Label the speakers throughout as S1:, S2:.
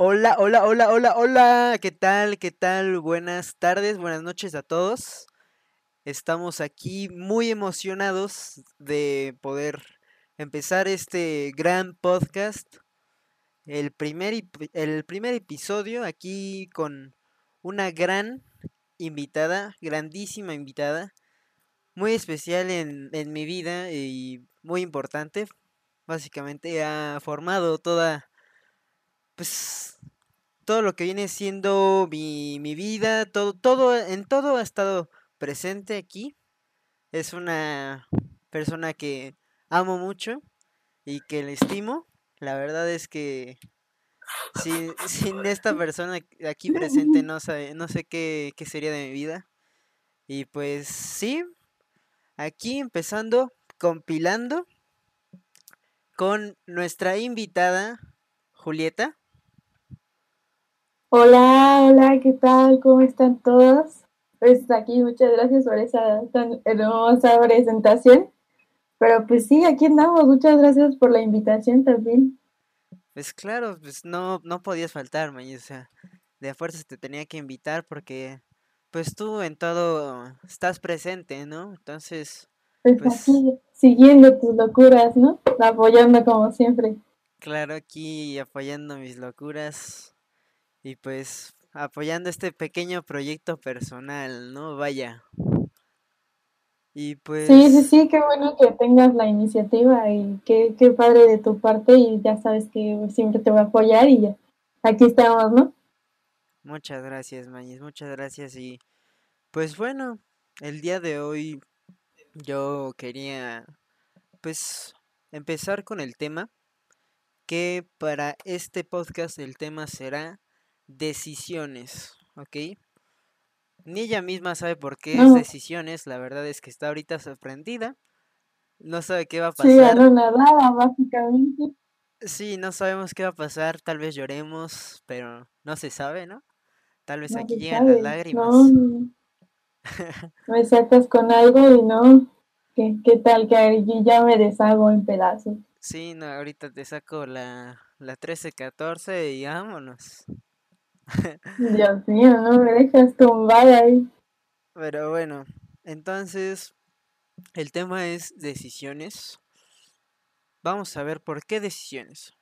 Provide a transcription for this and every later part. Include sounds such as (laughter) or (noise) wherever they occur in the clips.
S1: Hola, hola, hola, hola, hola. ¿Qué tal? ¿Qué tal? Buenas tardes, buenas noches a todos. Estamos aquí muy emocionados de poder empezar este gran podcast. El primer, el primer episodio aquí con una gran invitada, grandísima invitada, muy especial en, en mi vida y muy importante. Básicamente ha formado toda, pues todo lo que viene siendo mi, mi vida, todo, todo, en todo ha estado presente aquí. Es una persona que amo mucho y que le estimo. La verdad es que sin, (laughs) sin esta persona aquí presente no sé, no sé qué, qué sería de mi vida. Y pues sí, aquí empezando, compilando con nuestra invitada, Julieta.
S2: Hola, hola, ¿qué tal? ¿Cómo están todos? Pues aquí muchas gracias por esa tan hermosa presentación. Pero pues sí, aquí andamos. Muchas gracias por la invitación también.
S1: Pues claro, pues no, no podías faltar, May, o sea, de a fuerzas te tenía que invitar porque pues tú en todo estás presente, ¿no? Entonces,
S2: Pues
S1: pues
S2: aquí siguiendo tus locuras, ¿no? Apoyando como siempre.
S1: claro, aquí apoyando mis locuras y pues apoyando este pequeño proyecto personal, ¿no? Vaya. Y
S2: Sí, sí,
S1: pues
S2: sí, qué bueno que tengas la iniciativa y qué, qué padre de tu parte y ya sabes que siempre te voy a apoyar y ya. Aquí estamos, ¿no?
S1: muchas gracias, Mañez, muchas gracias y pues bueno, el día de hoy yo quería pues empezar con el tema que para este podcast el tema será decisiones, ¿ok? Ni ella misma sabe por qué es decisiones, la verdad es que está ahorita sorprendida, no sabe qué va a
S2: sí,
S1: pasar,
S2: anonadada, básicamente.
S1: sí, no sabemos qué va a pasar, tal vez lloremos, pero no se sabe, ¿no? Tal vez
S2: No
S1: aquí llegan las
S2: sabe.
S1: Lágrimas.
S2: no. me sacas con algo y no, ¿qué, qué tal que ya me deshago en pedazos?
S1: Sí, no, ahorita te saco la, la trece catorce y vámonos.
S2: Dios mío, no me dejas tumbada ahí.
S1: Pero bueno, entonces el tema es decisiones. Vamos a ver por qué decisiones.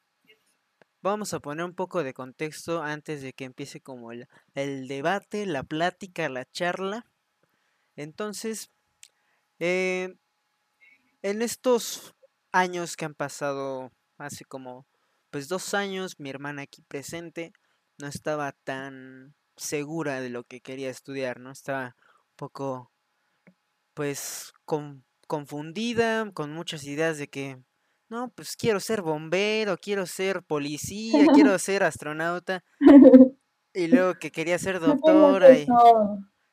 S1: Vamos a poner un poco de contexto antes de que empiece como el, debate, la plática, la charla. Entonces, eh, en estos años que han pasado, hace como pues dos años, mi hermana aquí presente no estaba tan segura de lo que quería estudiar, ¿no? Estaba un poco pues con- confundida, con muchas ideas de que, no, pues quiero ser bombero, quiero ser policía, quiero (laughs) ser astronauta, (laughs) y luego que quería ser doctora, y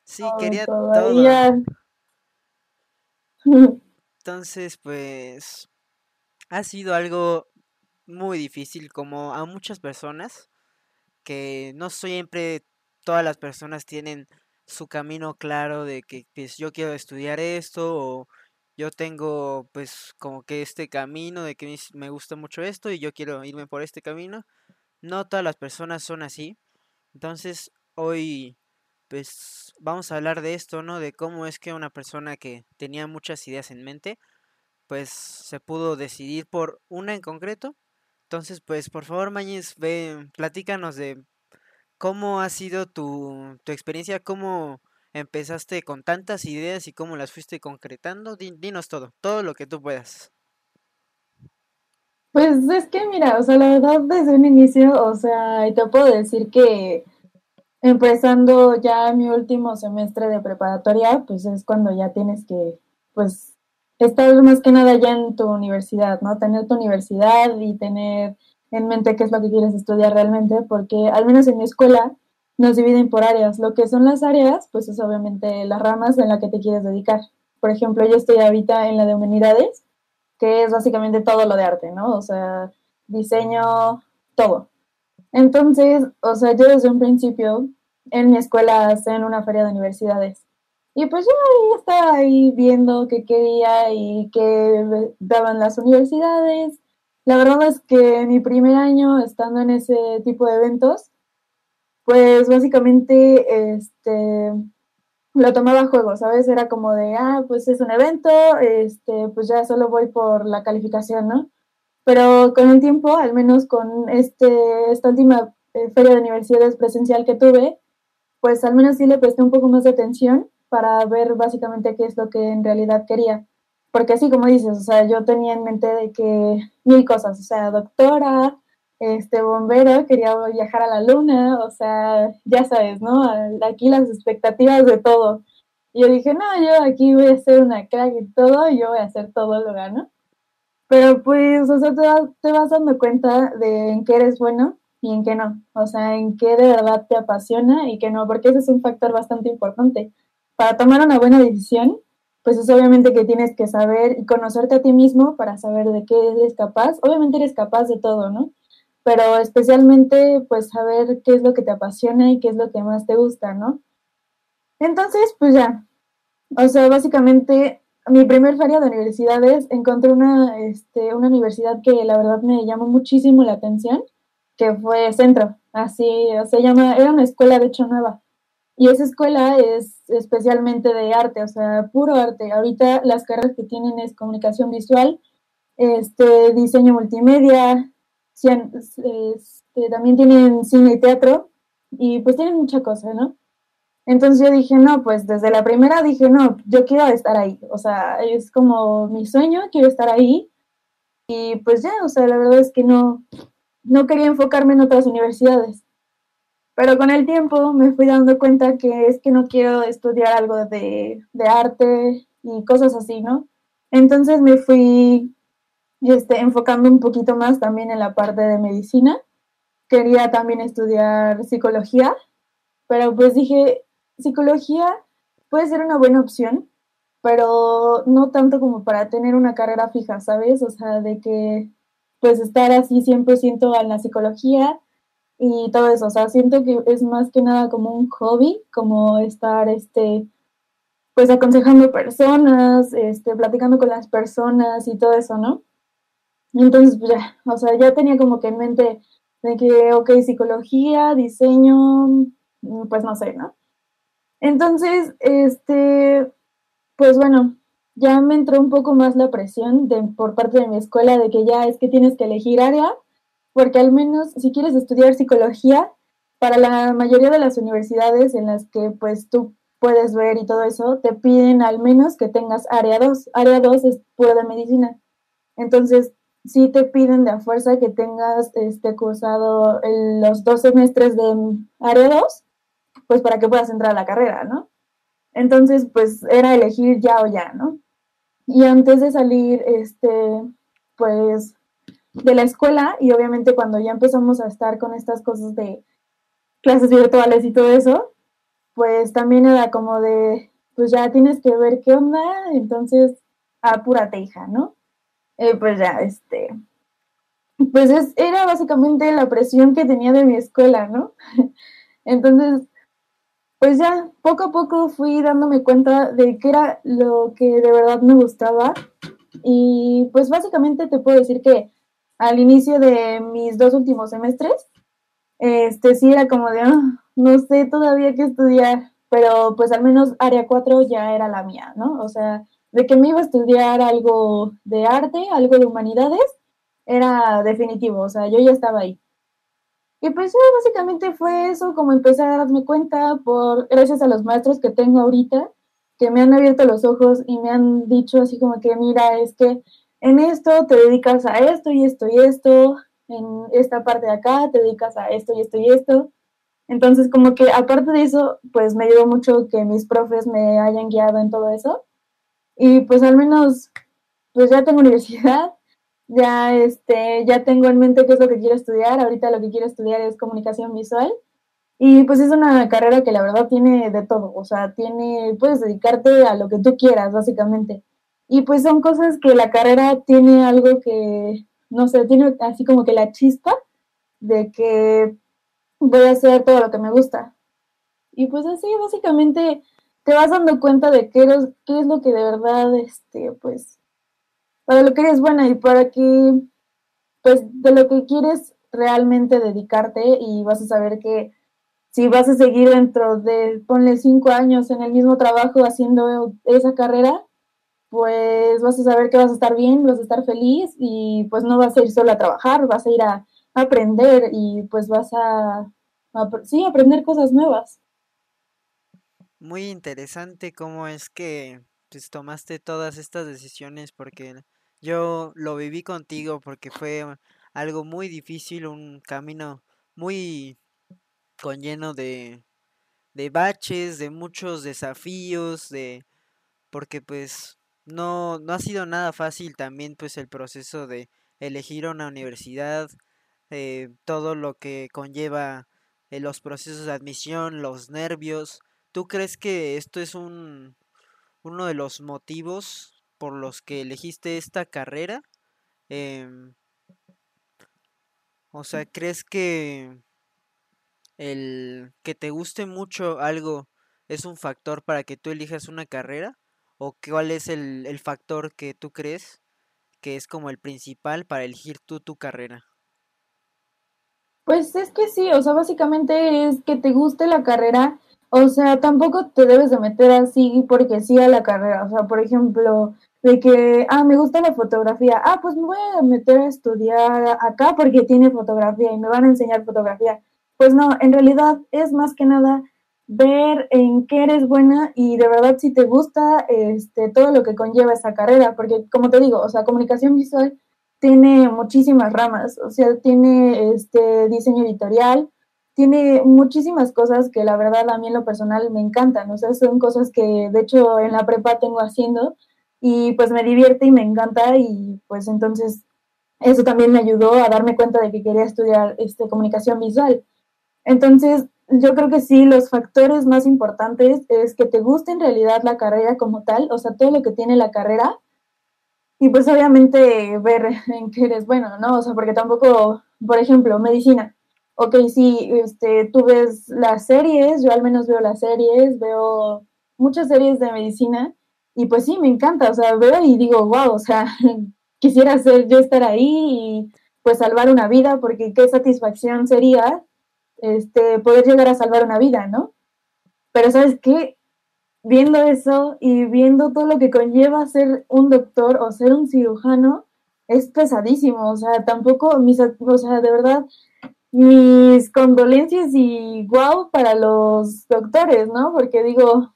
S1: sí, quería
S2: todo. (laughs)
S1: Entonces, pues, ha sido algo muy difícil, como a muchas personas, que no siempre todas las personas tienen su camino claro de que pues yo quiero estudiar esto o yo tengo pues como que este camino de que me gusta mucho esto y yo quiero irme por este camino. No todas las personas son así. Entonces hoy pues vamos a hablar de esto, ¿no? De cómo es que una persona que tenía muchas ideas en mente pues se pudo decidir por una en concreto. Entonces pues por favor Mañez, ve, platícanos de ¿Cómo ha sido tu, tu experiencia? ¿Cómo empezaste con tantas ideas y cómo las fuiste concretando? Di- dinos todo, todo lo que tú puedas.
S2: Pues es que mira, o sea, la verdad desde un inicio, o sea, te puedo decir que empezando ya mi último semestre de preparatoria, pues es cuando ya tienes que, pues, estar más que nada ya en tu universidad, ¿no? Tener tu universidad y tener en mente qué es lo que quieres estudiar realmente, porque al menos en mi escuela nos dividen por áreas. Lo que son las áreas, pues es obviamente las ramas en las que te quieres dedicar. Por ejemplo, yo estoy ahorita en la de humanidades, que es básicamente todo lo de arte, ¿no? O sea, diseño, todo. Entonces, o sea, yo desde un principio en mi escuela hacen una feria de universidades. Y pues yo estaba ahí viendo qué quería y qué daban las universidades. la verdad es que mi primer año estando en ese tipo de eventos, pues básicamente este lo tomaba a juego, ¿sabes? Era como de, ah, pues es un evento, este, pues ya solo voy por la calificación, ¿no? Pero con el tiempo, al menos con este, esta última eh, feria de universidades presencial que tuve, pues al menos sí le presté un poco más de atención para ver básicamente qué es lo que en realidad quería. Porque así como dices, o sea, yo tenía en mente de que mil cosas, o sea, doctora, este bombero, quería viajar a la luna, o sea, ya sabes, ¿no? Aquí las expectativas de todo. Y yo dije, no, yo aquí voy a ser una crack y todo, yo voy a hacer todo lo gano. Pero pues, o sea, te, vas dando cuenta de en qué eres bueno y en qué no. O sea, en qué de verdad te apasiona y qué no, porque ese es un factor bastante importante. Para tomar una buena decisión, pues es obviamente que tienes que saber y conocerte a ti mismo para saber de qué eres capaz. Obviamente eres capaz de todo, ¿no? Pero especialmente, pues saber qué es lo que te apasiona y qué es lo que más te gusta, ¿no? Entonces, pues ya. O sea, básicamente mi primer feria de universidades encontré una, este, una universidad que la verdad me llamó muchísimo la atención, que fue Centro, así se llama, era una escuela de hecho nueva. Y esa escuela es especialmente de arte, o sea, puro arte. Ahorita las carreras que tienen es comunicación visual, este, diseño multimedia, este, también tienen cine y teatro, y pues tienen mucha cosa, ¿no? Entonces yo dije, no, pues desde la primera dije, no, yo quiero estar ahí, o sea, es como mi sueño, quiero estar ahí. Y pues ya, o sea, la verdad es que no, no quería enfocarme en otras universidades. Pero con el tiempo me fui dando cuenta que es que no quiero estudiar algo de, de arte y cosas así, ¿no? Entonces me fui este, enfocando un poquito más también en la parte de medicina. Quería también estudiar psicología, pero pues dije, psicología puede ser una buena opción, pero no tanto como para tener una carrera fija, ¿sabes? O sea, de que pues estar así 100% en la psicología y todo eso, o sea, siento que es más que nada como un hobby, como estar, este, pues aconsejando personas, este, platicando con las personas y todo eso, ¿no? Entonces, pues ya, o sea, ya tenía como que en mente de que, ok, psicología, diseño, pues no sé, ¿no? Entonces, este, pues bueno, ya me entró un poco más la presión de, por parte de mi escuela de que ya es que tienes que elegir área, porque al menos si quieres estudiar psicología, para la mayoría de las universidades en las que pues tú puedes ver y todo eso, te piden al menos que tengas área 2. Área 2 es pura de medicina. Entonces, sí te piden de a fuerza que tengas este cursado los dos semestres de área 2 pues para que puedas entrar a la carrera, ¿no? Entonces, pues era elegir ya o ya, ¿no? Y antes de salir, este, pues, de la escuela, y obviamente cuando ya empezamos a estar con estas cosas de clases virtuales y todo eso, pues también era como de, pues ya tienes que ver qué onda, entonces apúrate, hija, ¿no? Eh, pues ya, este, pues es, era básicamente la presión que tenía de mi escuela, ¿no? (laughs) Entonces, pues ya poco a poco fui dándome cuenta de qué era lo que de verdad me gustaba. Y pues básicamente te puedo decir que al inicio de mis dos últimos semestres, este sí era como de, ah, no sé todavía qué estudiar, pero pues al menos área 4 ya era la mía, ¿no? O sea, de que me iba a estudiar algo de arte, algo de humanidades, era definitivo, o sea, yo ya estaba ahí. Y pues básicamente fue eso, como empecé a darme cuenta por, gracias a los maestros que tengo ahorita, que me han abierto los ojos y me han dicho así como que, mira, es que en esto te dedicas a esto y esto y esto, en esta parte de acá te dedicas a esto y esto y esto. Entonces, como que aparte de eso, pues me ayudó mucho que mis profes me hayan guiado en todo eso. Y pues al menos, pues ya tengo (laughs) universidad, ya, este, ya tengo en mente qué es lo que quiero estudiar. Ahorita lo que quiero estudiar es comunicación visual. Y pues es una carrera que la verdad tiene de todo, o sea, tiene, puedes dedicarte a lo que tú quieras, básicamente. Y pues son cosas que la carrera tiene algo que, no sé, tiene así como que la chispa de que voy a hacer todo lo que me gusta. Y pues así, básicamente, te vas dando cuenta de qué, qué es lo que de verdad, este, pues, para lo que eres buena y para que pues de lo que quieres realmente dedicarte y vas a saber que si vas a seguir dentro de, ponle cinco años en el mismo trabajo haciendo esa carrera, pues vas a saber que vas a estar bien, vas a estar feliz y pues no vas a ir solo a trabajar, vas a ir a, aprender y pues vas a, sí, aprender cosas nuevas.
S1: Muy interesante cómo es que pues, tomaste todas estas decisiones porque yo lo viví contigo porque fue algo muy difícil, un camino muy con lleno de, de baches, de muchos desafíos, de porque pues no, no ha sido nada fácil también pues el proceso de elegir una universidad, eh, todo lo que conlleva eh, los procesos de admisión, los nervios. ¿Tú crees que esto es un uno de los motivos por los que elegiste esta carrera? Em, o sea, ¿crees que el que te guste mucho algo es un factor para que tú elijas una carrera? ¿O cuál es el, el factor que tú crees que es como el principal para elegir tú tu carrera?
S2: Pues es que sí, o sea, básicamente es que te guste la carrera, o sea, tampoco te debes de meter así porque sí a la carrera, o sea, por ejemplo, de que, ah, me gusta la fotografía, ah, pues me voy a meter a estudiar acá porque tiene fotografía y me van a enseñar fotografía. Pues no, en realidad es más que nada ver en qué eres buena y de verdad si te gusta este, todo lo que conlleva esa carrera, porque como te digo, o sea, comunicación visual tiene muchísimas ramas, o sea, tiene este diseño editorial, tiene muchísimas cosas que la verdad a mí en lo personal me encantan, o sea, son cosas que de hecho en la prepa tengo haciendo y pues me divierte y me encanta y pues entonces eso también me ayudó a darme cuenta de que quería estudiar este, comunicación visual. Entonces, yo creo que sí, los factores más importantes es que te guste en realidad la carrera como tal, o sea, todo lo que tiene la carrera, y pues obviamente ver (laughs) en qué eres bueno, ¿no? O sea, porque tampoco, por ejemplo, medicina. Ok, sí, este, tú ves las series, yo al menos veo las series, veo muchas series de medicina y pues sí, me encanta, o sea, veo y digo, wow, o sea, (laughs) quisiera ser yo estar ahí y pues salvar una vida, porque qué satisfacción sería este, poder llegar a salvar una vida, ¿no? Pero sabes qué, viendo eso y viendo todo lo que conlleva ser un doctor o ser un cirujano, es pesadísimo, o sea, tampoco, mis, o sea, de verdad, mis condolencias y guau para los doctores, ¿no? Porque digo,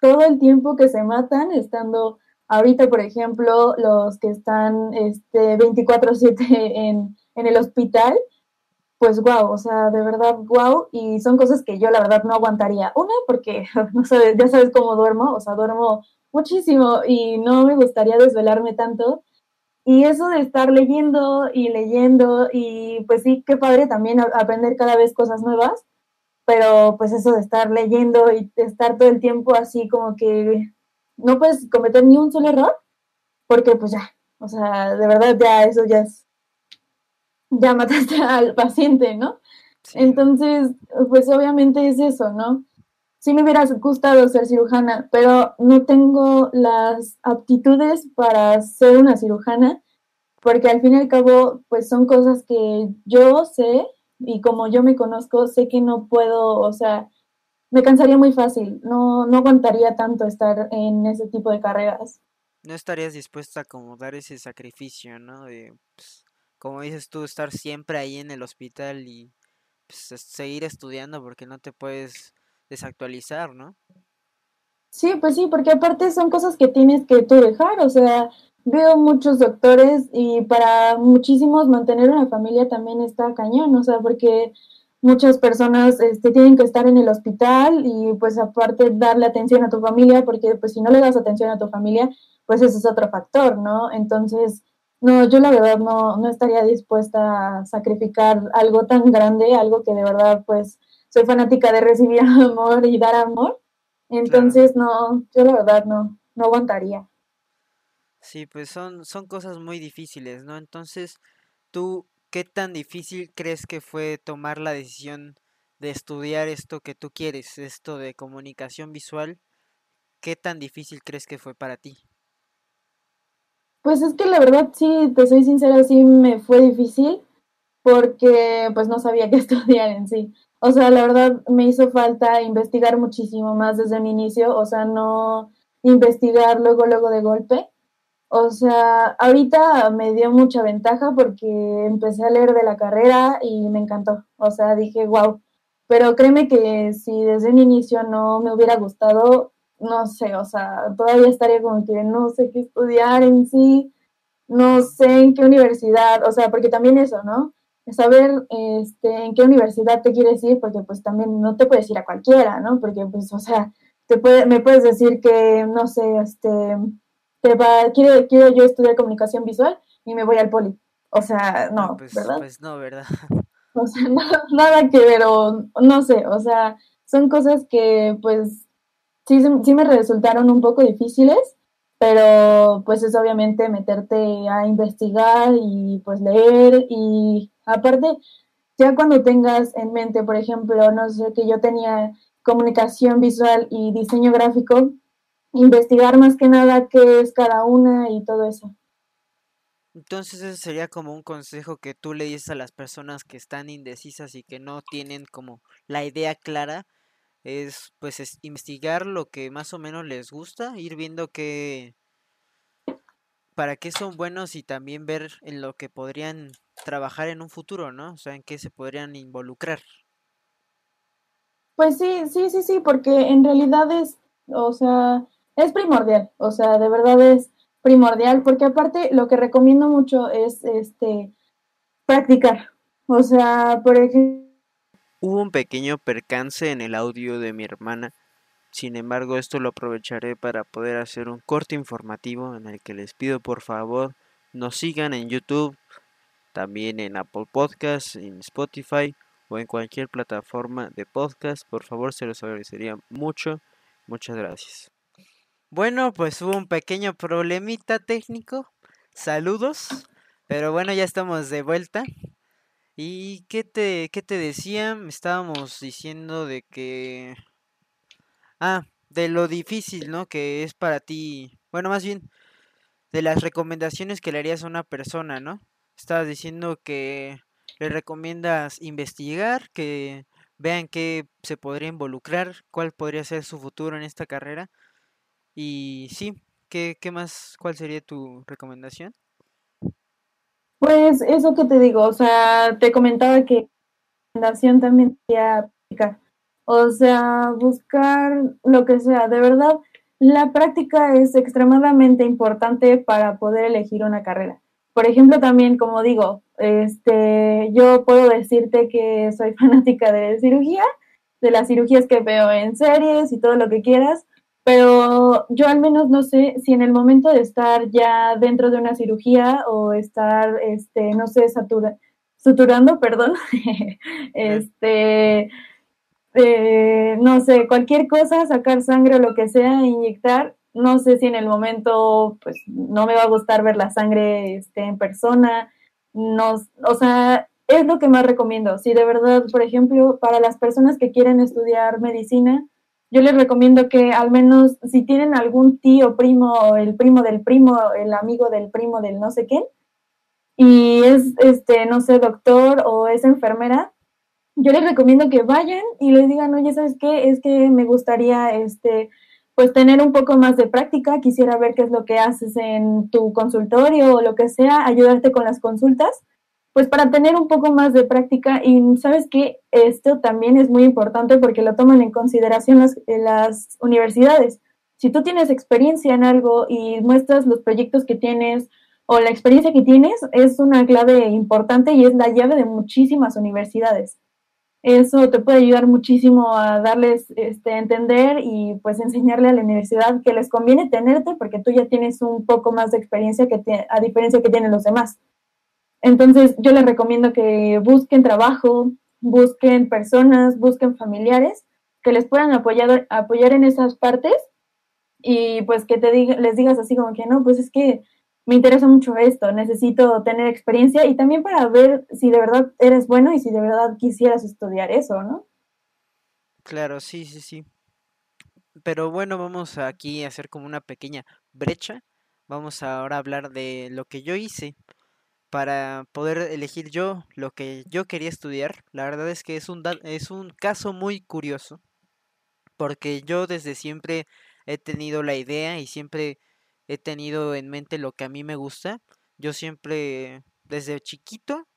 S2: todo el tiempo que se matan estando ahorita, por ejemplo, los que están este, 24/7 en, en el hospital, pues wow, o sea, de verdad wow, y son cosas que yo la verdad no aguantaría. Una, porque (laughs) no sabes, ya sabes cómo duermo, o sea, duermo muchísimo y no me gustaría desvelarme tanto. Y eso de estar leyendo y leyendo, y pues sí, qué padre también aprender cada vez cosas nuevas, pero pues eso de estar leyendo y estar todo el tiempo así como que no puedes cometer ni un solo error, porque pues ya, o sea, de verdad ya eso ya es ya mataste (laughs) al paciente, ¿no? Entonces, pues obviamente es eso, ¿no? Sí me hubiera gustado ser cirujana, pero no tengo las aptitudes para ser una cirujana, porque al fin y al cabo, pues son cosas que yo sé y como yo me conozco, sé que no puedo, o sea, me cansaría muy fácil, no, no aguantaría tanto estar en ese tipo de carreras.
S1: No estarías dispuesta a como dar ese sacrificio, ¿no? De, como dices tú, estar siempre ahí en el hospital y pues, seguir estudiando porque no te puedes desactualizar, ¿no?
S2: Sí, pues sí, porque aparte son cosas que tienes que tú dejar, o sea, veo muchos doctores y para muchísimos mantener una familia también está cañón, o sea, porque muchas personas este, tienen que estar en el hospital y pues aparte darle atención a tu familia, porque pues si no le das atención a tu familia, pues ese es otro factor, ¿no? Entonces, no, yo la verdad no, no estaría dispuesta a sacrificar algo tan grande, algo que de verdad pues soy fanática de recibir (laughs) amor y dar amor. Entonces no, yo la verdad no, no aguantaría.
S1: Sí, pues son, son cosas muy difíciles, ¿no? Entonces, ¿tú qué tan difícil crees que fue tomar la decisión de estudiar esto que tú quieres, esto de comunicación visual? ¿Qué tan difícil crees que fue para ti?
S2: Pues es que la verdad, sí, te soy sincera, sí me fue difícil porque pues no sabía (laughs) qué estudiar en sí. O sea, la verdad me hizo falta investigar muchísimo más desde mi inicio, o sea, no investigar luego, luego de golpe. O sea, ahorita me dio mucha ventaja porque empecé a leer de la carrera y me encantó. O sea, dije, wow. Pero créeme que si desde el inicio no me hubiera gustado, no sé, o sea, todavía estaría como que no sé qué estudiar en sí, no sé en qué universidad, o sea, porque también eso, ¿no? Saber este, en qué universidad te quieres ir, porque pues también no te puedes ir a cualquiera, ¿no? Porque pues, o sea, te puede, me puedes decir que, no sé, este, te va, quiero, quiero yo estudiar comunicación visual y me voy al poli. O sea, no,
S1: pues,
S2: ¿verdad?
S1: Pues no, ¿verdad?
S2: O sea, (laughs) nada que ver, o no sé, o sea, son cosas que pues sí, sí me resultaron un poco difíciles, pero pues es obviamente meterte a investigar y pues leer y aparte, ya cuando tengas en mente, por ejemplo, no sé, que yo tenía comunicación visual y diseño gráfico, investigar más que nada qué es cada una y todo eso.
S1: Entonces ese sería como un consejo que tú le dices a las personas que están indecisas y que no tienen como la idea clara, es pues es investigar lo que más o menos les gusta, ir viendo que para qué son buenos y también ver en lo que podrían trabajar en un futuro, ¿no? O sea, en qué se podrían involucrar.
S2: Pues sí, sí, sí, sí, porque en realidad es, o sea, es primordial, o sea, de verdad es primordial, porque aparte lo que recomiendo mucho es este practicar. O sea, por ejemplo,
S1: Hubo un pequeño percance en el audio de mi hermana. Sin embargo, esto lo aprovecharé para poder hacer un corte informativo en el que les pido por favor nos sigan en YouTube, también en Apple Podcasts, en Spotify o en cualquier plataforma de podcast. Por favor, se los agradecería mucho. Muchas gracias. Bueno, pues hubo un pequeño problemita técnico. Saludos. Pero bueno, ya estamos de vuelta. ¿Y qué te, qué te decía? Estábamos diciendo de que... Ah, de lo difícil, ¿no? Que es para ti. Bueno, más bien, de las recomendaciones que le harías a una persona, ¿no? Estabas diciendo que le recomiendas investigar, que vean qué se podría involucrar, cuál podría ser su futuro en esta carrera. Y sí, ¿qué, qué más? ¿Cuál sería tu recomendación?
S2: Pues eso que te digo, o sea, te comentaba que la recomendación también sería aplicar. O sea, buscar lo que sea. De verdad, la práctica es extremadamente importante para poder elegir una carrera. Por ejemplo, también, como digo, este, yo puedo decirte que soy (laughs) fanática de cirugía, de las cirugías que veo en series y todo lo que quieras, pero yo al menos no sé si en el momento de estar ya dentro de una cirugía o estar, este, no sé, satura, suturando, (laughs) perdón, este, eh, no sé, cualquier cosa, sacar sangre o lo que sea, inyectar, no sé si en el momento, pues, no me va a gustar ver la sangre este, en persona, no, o sea, es lo que más recomiendo. Si de verdad, por ejemplo, para las personas que quieren estudiar medicina, yo les recomiendo que al menos si tienen algún tío, primo, el primo del primo, el amigo del primo del no sé qué, y es, este, no sé, doctor o es enfermera, yo les recomiendo que vayan y les digan, oye, ¿sabes qué? Es que me gustaría, este, pues tener un poco más de práctica, quisiera ver qué es lo que haces en tu consultorio o lo que sea, ayudarte con las consultas pues para tener un poco más de práctica y sabes que esto también es muy importante porque lo toman en consideración las, las universidades. Si tú tienes experiencia en algo y muestras los proyectos que tienes o la experiencia que tienes, es una clave importante y es la llave de muchísimas universidades. Eso te puede ayudar muchísimo a darles este, entender y pues enseñarle a la universidad que les conviene tenerte porque tú ya tienes un poco más de experiencia que a diferencia que tienen los demás. Entonces yo les recomiendo que busquen trabajo, busquen personas, busquen familiares que les puedan apoyar, apoyar en esas partes y pues que te les digas así como que no, pues es que me interesa mucho esto, necesito tener experiencia y también para ver si de verdad eres bueno y si de verdad quisieras estudiar eso, ¿no?
S1: Claro, sí, sí, sí. Pero bueno, vamos aquí a hacer como una pequeña brecha vamos ahora a hablar de lo que yo hice para poder elegir yo lo que yo quería estudiar. La verdad es que es un, es un caso muy curioso, porque yo desde siempre he tenido la idea y siempre he tenido en mente lo que a mí me gusta. Yo siempre, desde chiquito,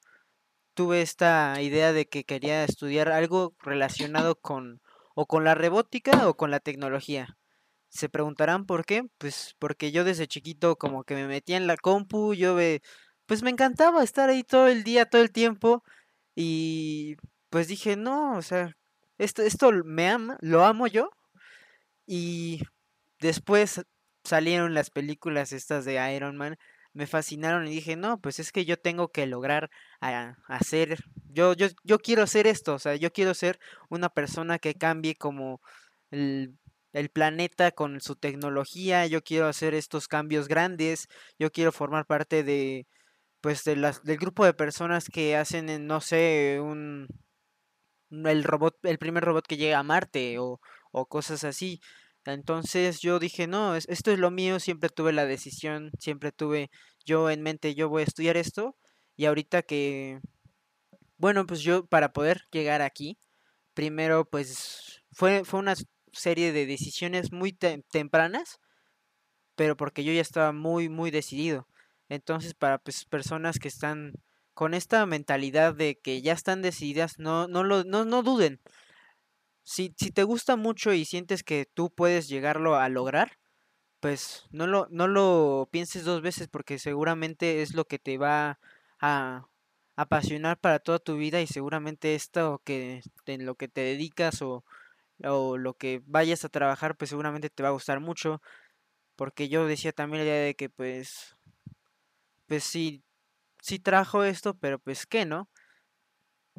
S1: tuve esta idea de que quería estudiar algo relacionado con o con la robótica o con la tecnología. Se preguntarán por qué, pues porque yo desde chiquito como que me metía en la compu, yo ve, pues me encantaba estar ahí todo el día, todo el tiempo y pues dije, no, o sea, esto, esto me ama, lo amo yo y después salieron las películas estas de Iron Man, me fascinaron y dije, no, pues es que yo tengo que lograr hacer, yo, yo, yo quiero hacer esto, o sea, yo quiero ser una persona que cambie como el, el planeta con su tecnología, yo quiero hacer estos cambios grandes, yo quiero formar parte de, pues, de las, del grupo de personas que hacen, no sé, un, un- el robot, el primer robot que llega a Marte o, o cosas así. Entonces yo dije, no, es- esto es lo mío, siempre tuve la decisión, siempre tuve yo en mente, yo voy a estudiar esto y ahorita que, bueno, pues yo para poder llegar aquí, primero pues fue, fue una serie de decisiones muy tem- tempranas, pero porque yo ya estaba muy, muy decidido. Entonces para pues personas que están con esta mentalidad de que ya están decididas, no, no lo, no, no duden. Si, si te gusta mucho y sientes que tú puedes llegarlo a lograr, pues no lo, no lo pienses dos veces porque seguramente es lo que te va a apasionar para toda tu vida y seguramente esto que en lo que te dedicas o, o lo que vayas a trabajar pues seguramente te va a gustar mucho porque yo decía también la idea de que pues pues sí sí trajo esto pero pues qué no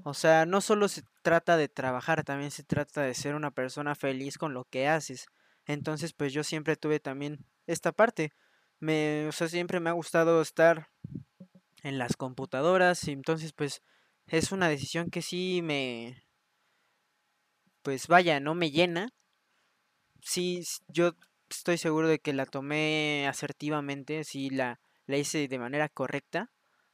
S1: o sea no solo se trata de trabajar también se trata de ser una persona feliz con lo que haces. Entonces pues yo siempre tuve también esta parte. Me o sea siempre me ha gustado estar en las computadoras y entonces pues es una decisión que sí me pues vaya no me llena. Sí, yo estoy seguro de que la tomé asertivamente, sí la, la hice de manera correcta,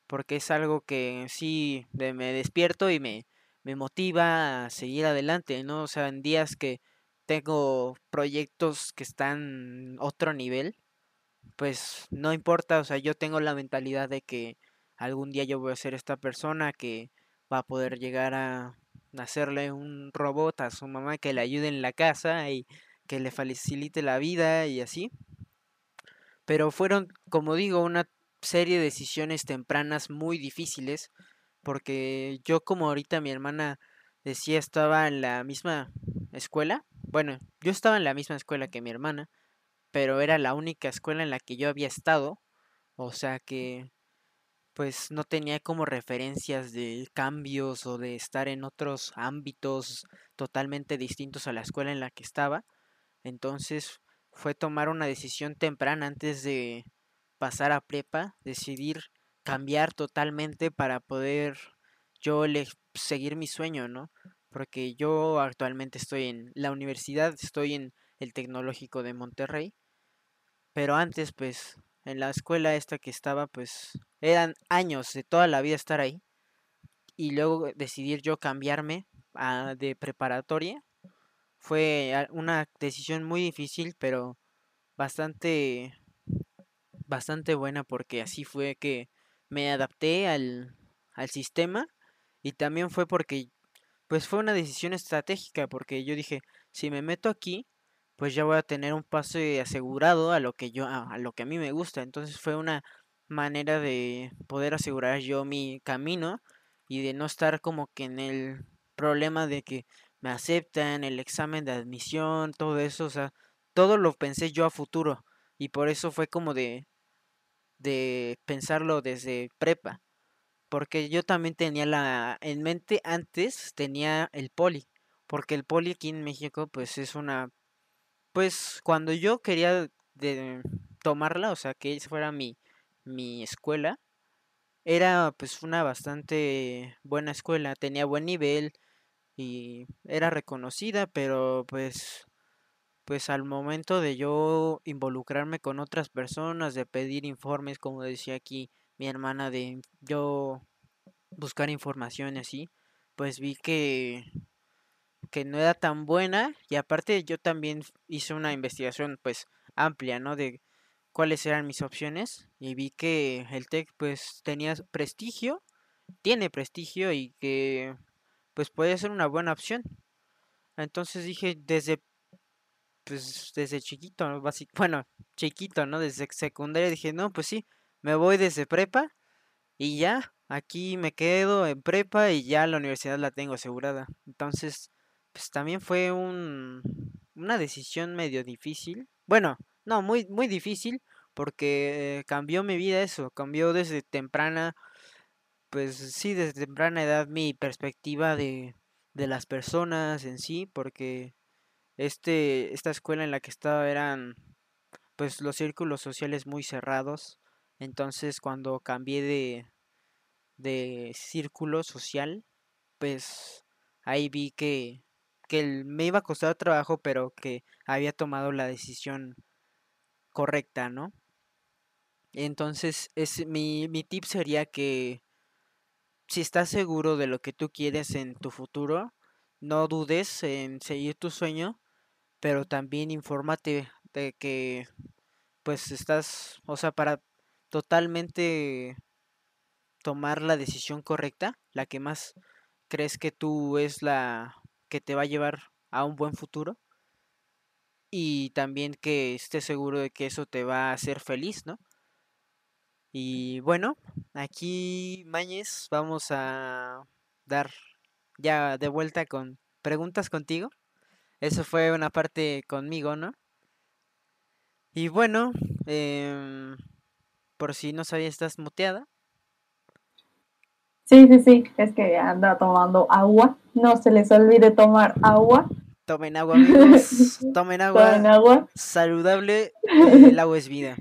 S1: porque es algo que sí me despierto y me, me motiva a seguir adelante, ¿no? O sea, en días que tengo proyectos que están otro nivel, pues no importa, o sea, yo tengo la mentalidad de que algún día yo voy a ser esta persona que va a poder llegar a hacerle un robot a su mamá que le ayude en la casa y que le facilite la vida y así. Pero fueron, como digo, una serie de decisiones tempranas muy difíciles, porque yo como ahorita mi hermana decía estaba en la misma escuela, bueno, yo estaba en la misma escuela que mi hermana, pero era la única escuela en la que yo había estado, o sea que pues no tenía como referencias de cambios o de estar en otros ámbitos totalmente distintos a la escuela en la que estaba. Entonces fue tomar una decisión temprana antes de pasar a prepa, decidir cambiar totalmente para poder yo seguir mi sueño, ¿no? Porque yo actualmente estoy en la universidad, estoy en el Tecnológico de Monterrey pero antes, pues, en la escuela esta que estaba, pues, eran años de toda la vida estar ahí. Y luego decidir yo cambiarme a, de preparatoria. Fue una decisión muy difícil, pero bastante, bastante buena porque así fue que me adapté al, al sistema. Y también fue porque pues fue una decisión estratégica porque yo dije, si me meto aquí, pues ya voy a tener un pase asegurado a lo que yo a, a lo que a mí me gusta. Entonces fue una manera de poder asegurar yo mi camino y de no estar como que en el problema de que me aceptan, el examen de admisión, todo eso, o sea, todo lo pensé yo a futuro y por eso fue como de de pensarlo desde prepa. Porque yo también tenía la en mente antes tenía el poli, porque el poli aquí en México pues es una pues cuando yo quería de tomarla, o sea, que fuera mi mi escuela, era pues una bastante buena escuela, tenía buen nivel y era reconocida, pero pues pues al momento de yo involucrarme con otras personas, de pedir informes, como decía aquí mi hermana, de yo buscar información y así, pues vi que que no era tan buena y aparte yo también hice una investigación pues amplia, ¿no? De cuáles eran mis opciones y vi que el TEC pues tenía prestigio, tiene prestigio y que pues puede ser una buena opción. Entonces dije desde pues desde chiquito, bueno, chiquito, ¿no? Desde secundaria dije, no, pues sí, me voy desde prepa y ya, aquí me quedo en prepa y ya la universidad la tengo asegurada. Entonces, pues también fue un, una decisión medio difícil. Bueno, no, muy, muy difícil porque cambió mi vida eso, cambió desde temprana, pues sí, desde temprana edad mi perspectiva de, de las personas en sí, porque este, esta escuela en la que estaba eran pues los círculos sociales muy cerrados, entonces cuando cambié de, de círculo social, pues ahí vi que que me iba a costar trabajo, pero que había tomado la decisión correcta, ¿no? Entonces, es, mi, mi tip sería que si estás seguro de lo que tú quieres en tu futuro, no dudes en seguir tu sueño, pero también infórmate de que pues estás, o sea, para totalmente tomar la decisión correcta, la que más crees que tú es la que te va a llevar a un buen futuro y también que estés seguro de que eso te va a hacer feliz, ¿no? Y bueno, aquí Mañez vamos a dar ya de vuelta con preguntas contigo. Eso fue una parte conmigo, ¿no? Y bueno, eh, por si no sabías, estás muteada.
S2: Sí, sí, sí, es que anda tomando agua. No se les olvide tomar agua.
S1: Tomen agua, amigos. (laughs) Tomen agua. Tomen agua. Saludable. (laughs) El agua es vida.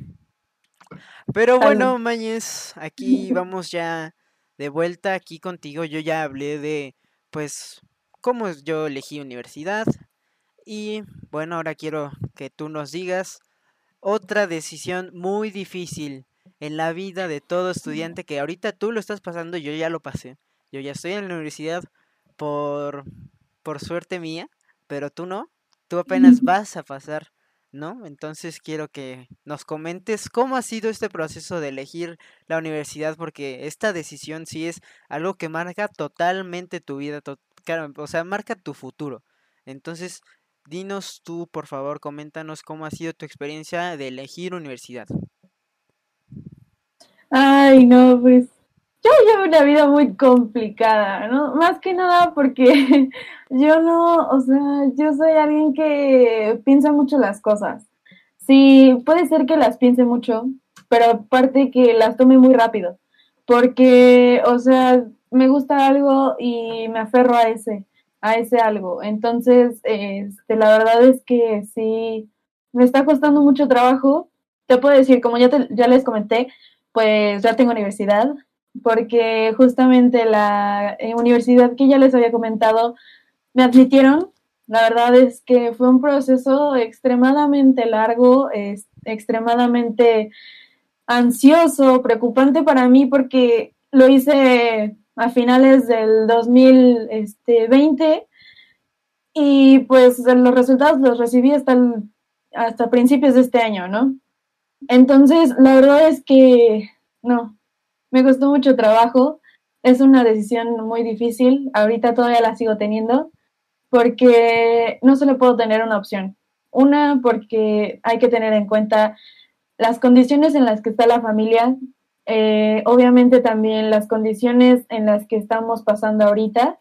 S1: Pero bueno, Mañez, aquí (laughs) vamos ya de vuelta aquí contigo. Yo ya hablé de, pues, cómo yo elegí universidad. Y bueno, ahora quiero que tú nos digas otra decisión muy difícil en la vida de todo estudiante que ahorita tú lo estás pasando, yo ya lo pasé. Yo ya estoy en la universidad por, por suerte mía, pero tú no. Tú apenas (laughs) vas a pasar, ¿no? Entonces quiero que nos comentes cómo ha sido este proceso de elegir la universidad, porque esta decisión sí es algo que marca totalmente tu vida, o sea, marca tu futuro. Entonces, dinos tú, por favor, coméntanos cómo ha sido tu experiencia de elegir universidad.
S2: Ay, no, pues yo llevo una vida muy complicada, ¿no? Más que nada porque (laughs) yo no, o sea, yo soy alguien que piensa mucho las cosas. Sí, puede ser que las piense mucho, pero aparte que las tome muy rápido. Porque, o sea, me gusta algo y me aferro a ese, a ese algo. Entonces, este, la verdad es que sí, me está costando mucho trabajo. Te puedo decir, como ya, te, ya les comenté, pues ya tengo universidad, porque justamente la eh, universidad que ya les había comentado me admitieron. La verdad es que fue un proceso extremadamente largo, es, extremadamente ansioso, preocupante para mí porque lo hice a finales del 2020 y pues los resultados los recibí hasta, hasta principios de este año, ¿no? Entonces, la verdad es que no, me costó mucho trabajo. Es una decisión muy difícil. Ahorita todavía la sigo teniendo porque no solo puedo tener una opción. Una, porque hay que tener en cuenta las condiciones en las que está la familia, eh, obviamente también las condiciones en las que estamos pasando ahorita,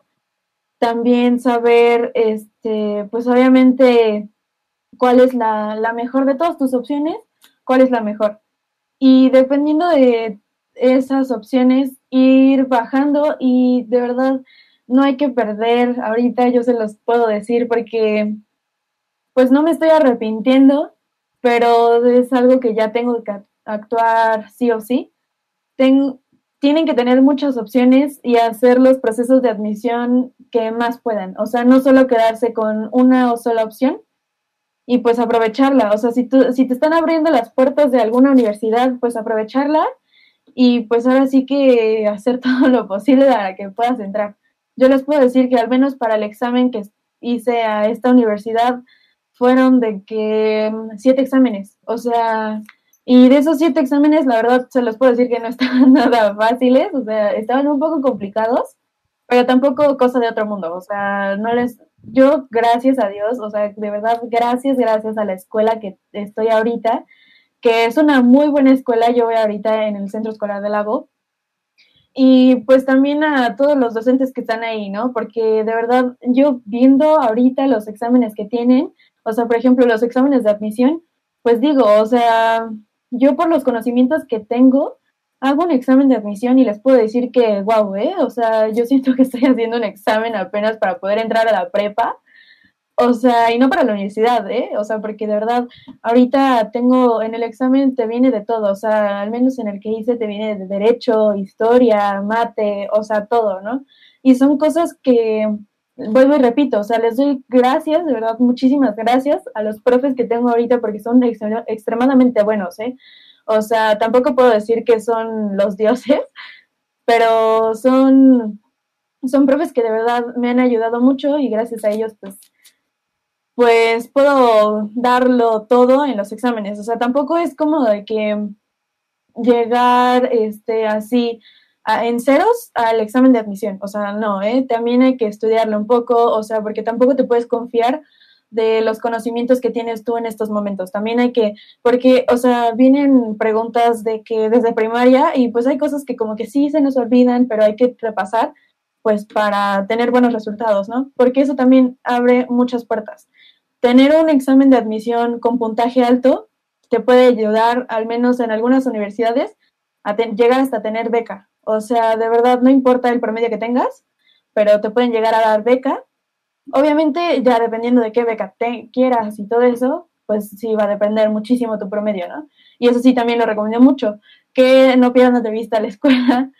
S2: también saber, este, pues obviamente, cuál es la, la mejor de todas tus opciones cuál es la mejor. Y dependiendo de esas opciones, ir bajando y de verdad no hay que perder, ahorita yo se los puedo decir porque pues no me estoy arrepintiendo, pero es algo que ya tengo que actuar sí o sí. tienen que tener muchas opciones y hacer los procesos de admisión que más puedan. O sea, no solo quedarse con una o sola opción, y pues aprovecharla. O sea, si, tú, si te están abriendo las puertas de alguna universidad, pues aprovecharla y pues ahora sí que hacer (laughs) todo lo posible para que puedas entrar. Yo les puedo decir que al menos para el examen que hice a esta universidad fueron de que mm, siete exámenes, o sea, y de esos siete exámenes, la verdad, se los puedo decir que no (laughs) estaban nada fáciles, o sea, estaban un poco complicados, pero tampoco cosa de otro mundo, o sea, no les, yo gracias a Dios, o sea, de verdad, gracias, gracias a la escuela que estoy ahorita, que es una muy buena escuela, yo voy ahorita en el Centro Escolar del Lago, y pues también a todos los docentes que están ahí, ¿no? Porque de verdad, yo viendo ahorita los exámenes que tienen, o sea, por ejemplo, los exámenes de admisión, pues digo, o sea, yo por los conocimientos que tengo, hago un examen de admisión y les puedo decir que, wow, ¿eh? O sea, yo siento que estoy haciendo un examen apenas para poder entrar a la prepa. O sea, y no para la universidad, ¿eh? O sea, porque de verdad, ahorita tengo, en el examen te viene de todo, o sea, al menos en el que hice te viene de derecho, historia, mate, o sea, todo, ¿no? Y son cosas que, vuelvo y repito, o sea, les doy gracias, de verdad, muchísimas gracias a los profes que tengo ahorita porque son extremadamente buenos, ¿eh? O sea, tampoco puedo decir que son los dioses, pero son, son profes que de verdad me han ayudado mucho y gracias a ellos, pues, pues puedo darlo todo en los exámenes. O sea, tampoco es como de que llegar este, así en ceros al examen de admisión. O sea, no, ¿eh? también hay que estudiarlo un poco, o sea, porque tampoco te puedes confiar de los conocimientos que tienes tú en estos momentos. También hay que, porque, o sea, vienen preguntas de que desde primaria y pues hay cosas que como que sí se nos olvidan, pero hay que repasar pues para tener buenos resultados, ¿no? Porque eso también abre muchas puertas. Tener un examen de admisión con puntaje alto te puede ayudar, al menos en algunas universidades, a llegar hasta tener beca. O sea, de verdad, no importa el promedio que tengas, pero te pueden llegar a dar beca. Obviamente, ya dependiendo de qué beca te quieras y todo eso, pues sí va a depender muchísimo tu promedio, ¿no? Y eso sí también lo recomiendo mucho, que no pierdan de vista la escuela,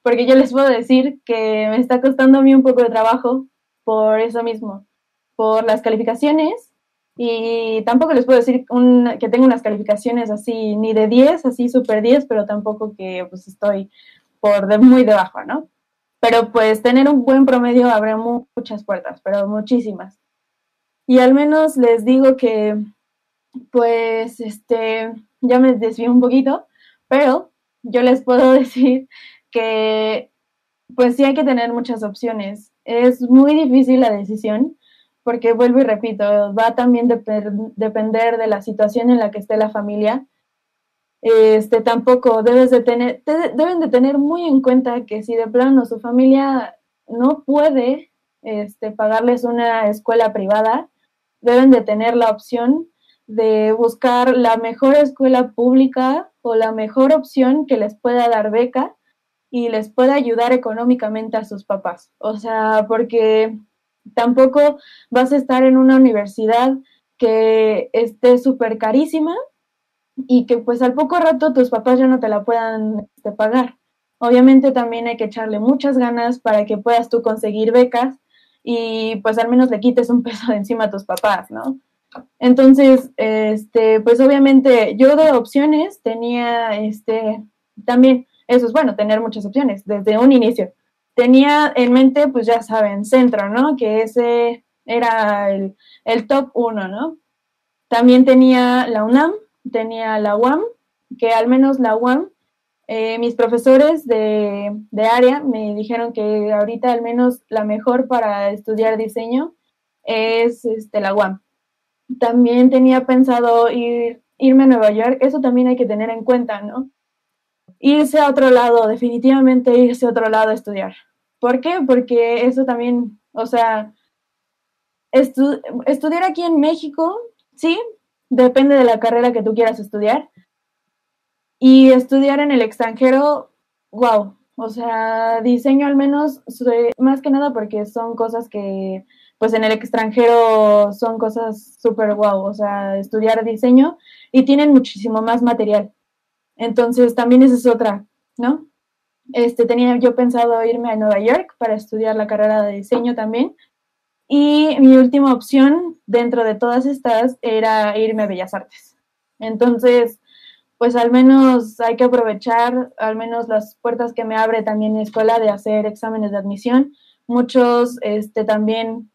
S2: porque yo les puedo decir que me está costando a mí un poco de trabajo por eso mismo, por las calificaciones y tampoco les puedo decir que tengo unas calificaciones así, ni de 10, así súper 10, pero tampoco que pues estoy por de muy debajo, ¿no? Pero pues tener un buen promedio abre muchas puertas, pero muchísimas. Y al menos les digo que, pues, este, ya me desvío un poquito, pero yo les puedo (laughs) decir que, pues sí hay que tener muchas opciones. Es muy difícil la decisión, porque vuelvo y repito, va también a depender de la situación en la que esté la familia este, tampoco debes de tener, deben de tener muy en cuenta que si de plano su familia no puede este, pagarles una escuela privada, deben de tener la opción de buscar la mejor escuela pública o la mejor opción que les pueda dar beca y les pueda ayudar económicamente a sus papás. O sea, porque tampoco vas a estar en una universidad que esté súper carísima y que pues al poco rato tus papás ya no te la puedan este, pagar. Obviamente también hay que echarle muchas ganas para que puedas tú conseguir becas y pues al menos le quites un (laughs) peso de encima a tus papás, ¿no? Entonces, este, pues obviamente yo de opciones tenía, este, también, eso es bueno, tener muchas opciones desde un inicio. Tenía en mente, pues ya saben, centro, ¿no? Que ese era el, el top uno, ¿no? También tenía la UNAM, tenía la UAM, que al menos la UAM, eh, mis profesores de, área me dijeron que ahorita al menos la mejor para estudiar diseño es este, la UAM. También tenía pensado ir, irme a Nueva York, eso también hay que tener en cuenta, ¿no? Irse a otro lado, definitivamente irse a otro lado a estudiar. ¿Por qué? Porque eso también, o sea, estudiar aquí en México, sí, depende de la carrera que tú quieras estudiar. Y estudiar en el extranjero, wow, o sea, diseño al menos, más que nada porque son cosas que, pues en el extranjero son cosas súper wow, o sea, estudiar diseño y tienen muchísimo más material. Entonces, también esa es otra, ¿no? Este, tenía yo pensado irme a Nueva York para estudiar la carrera de diseño también, Y mi última opción dentro de todas estas era irme a Bellas Artes. Entonces, pues al menos hay que aprovechar, al menos las puertas que me abre también mi escuela de hacer exámenes de admisión. Muchos este, también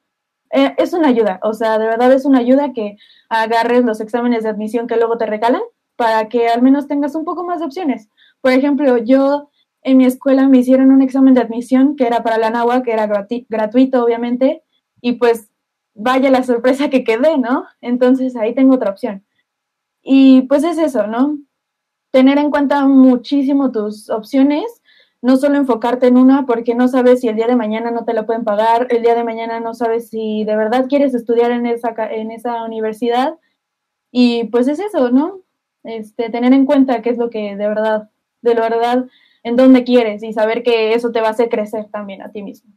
S2: eh, es una ayuda, o sea, de verdad es una ayuda que agarres los exámenes de admisión que luego te regalan para que al menos tengas un poco más de opciones. Por ejemplo, yo en mi escuela me hicieron un examen de admisión que era para la NAWA, que era gratuito, obviamente, y pues vaya la sorpresa que quedé, ¿no? Entonces ahí tengo otra opción. Y pues es eso, ¿no? Tener en cuenta muchísimo tus opciones, no solo enfocarte en una porque no sabes si el día de mañana no te la pueden pagar, el día de mañana no sabes si de verdad quieres estudiar en esa, en esa universidad. Y pues es eso, ¿no? Este, tener en cuenta qué es lo que de verdad, de la verdad, en dónde quieres y saber que eso te va a hacer crecer también a ti mismo.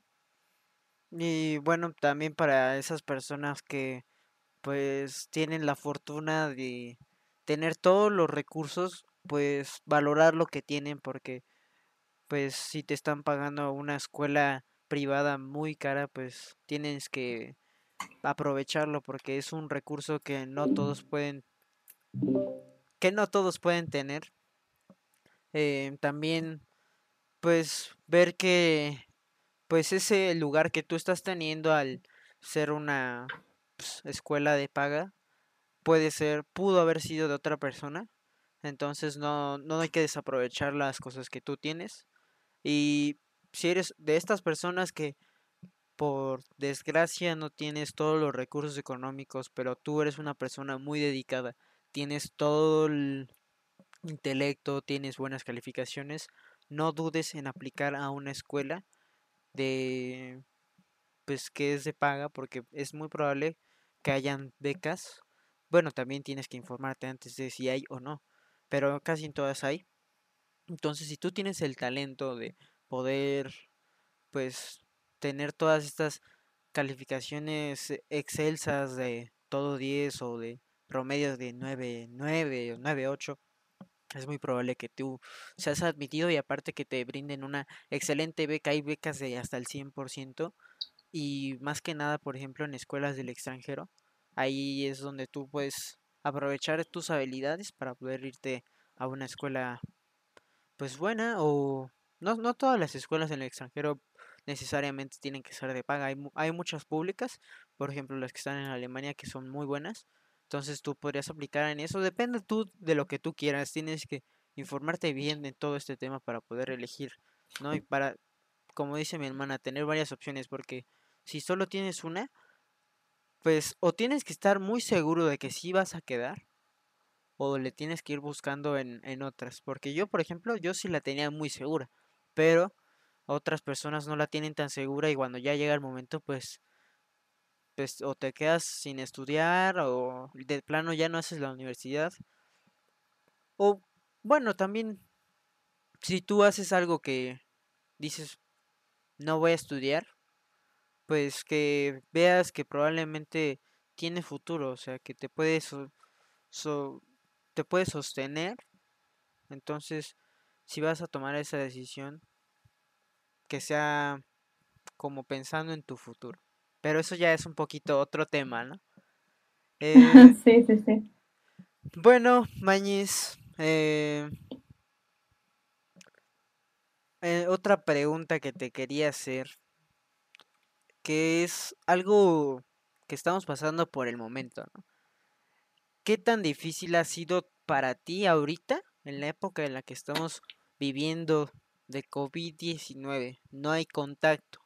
S1: Y bueno, también para esas personas que pues tienen la fortuna de tener todos los recursos, pues valorar lo que tienen porque pues si te están pagando una escuela privada muy cara, pues tienes que aprovecharlo porque es un recurso que no todos pueden que no todos pueden tener. Eh, también pues ver que pues ese lugar que tú estás teniendo al ser una pues, escuela de paga puede ser, pudo haber sido de otra persona. Entonces no, no hay que desaprovechar las cosas que tú tienes. Y si eres de estas personas que por desgracia no tienes todos los recursos económicos, pero tú eres una persona muy dedicada, tienes todo el intelecto, tienes buenas calificaciones, no dudes en aplicar a una escuela de pues que es de paga porque es muy probable que hayan becas. Bueno, también tienes que informarte antes de si hay o no, pero casi en todas hay. Entonces, si tú tienes el talento de poder pues tener todas estas calificaciones excelsas de todo 10 o de promedios de 9, 9 o 9, 8, es muy probable que tú seas admitido y aparte que te brinden una excelente beca. Hay becas de hasta el 100% y más que nada, por ejemplo, en escuelas del extranjero. Ahí es donde tú puedes aprovechar tus habilidades para poder irte a una escuela pues buena o no, no todas las escuelas en el extranjero necesariamente tienen que ser de paga. Hay, hay muchas públicas, por ejemplo las que están en Alemania que son muy buenas entonces tú podrías aplicar en eso. Depende tú de lo que tú quieras. Tienes que informarte bien de todo este tema para poder elegir, ¿no? Y para, como dice mi hermana, tener varias opciones. Porque si solo tienes una, pues o tienes que estar muy seguro de que sí vas a quedar. O le tienes que ir buscando en, en otras. Porque yo, por ejemplo, yo sí la tenía muy segura. Pero otras personas no la tienen tan segura y cuando ya llega el momento, pues pues, o te quedas sin estudiar o de plano ya no haces la universidad. O bueno, también si tú haces algo que dices no voy a estudiar, pues que veas que probablemente tiene futuro, o sea, que te puede te puede sostener. Entonces, si vas a tomar esa decisión, que sea como pensando en tu futuro. Pero eso ya es un poquito otro tema, ¿no? (laughs)
S2: Eh, sí, sí, sí.
S1: Bueno, Mañiz, eh, eh, otra pregunta que te quería hacer, que es algo que estamos pasando por el momento, ¿no? ¿Qué tan difícil ha sido para ti ahorita, en la época en la que estamos viviendo de COVID-19? No hay contacto.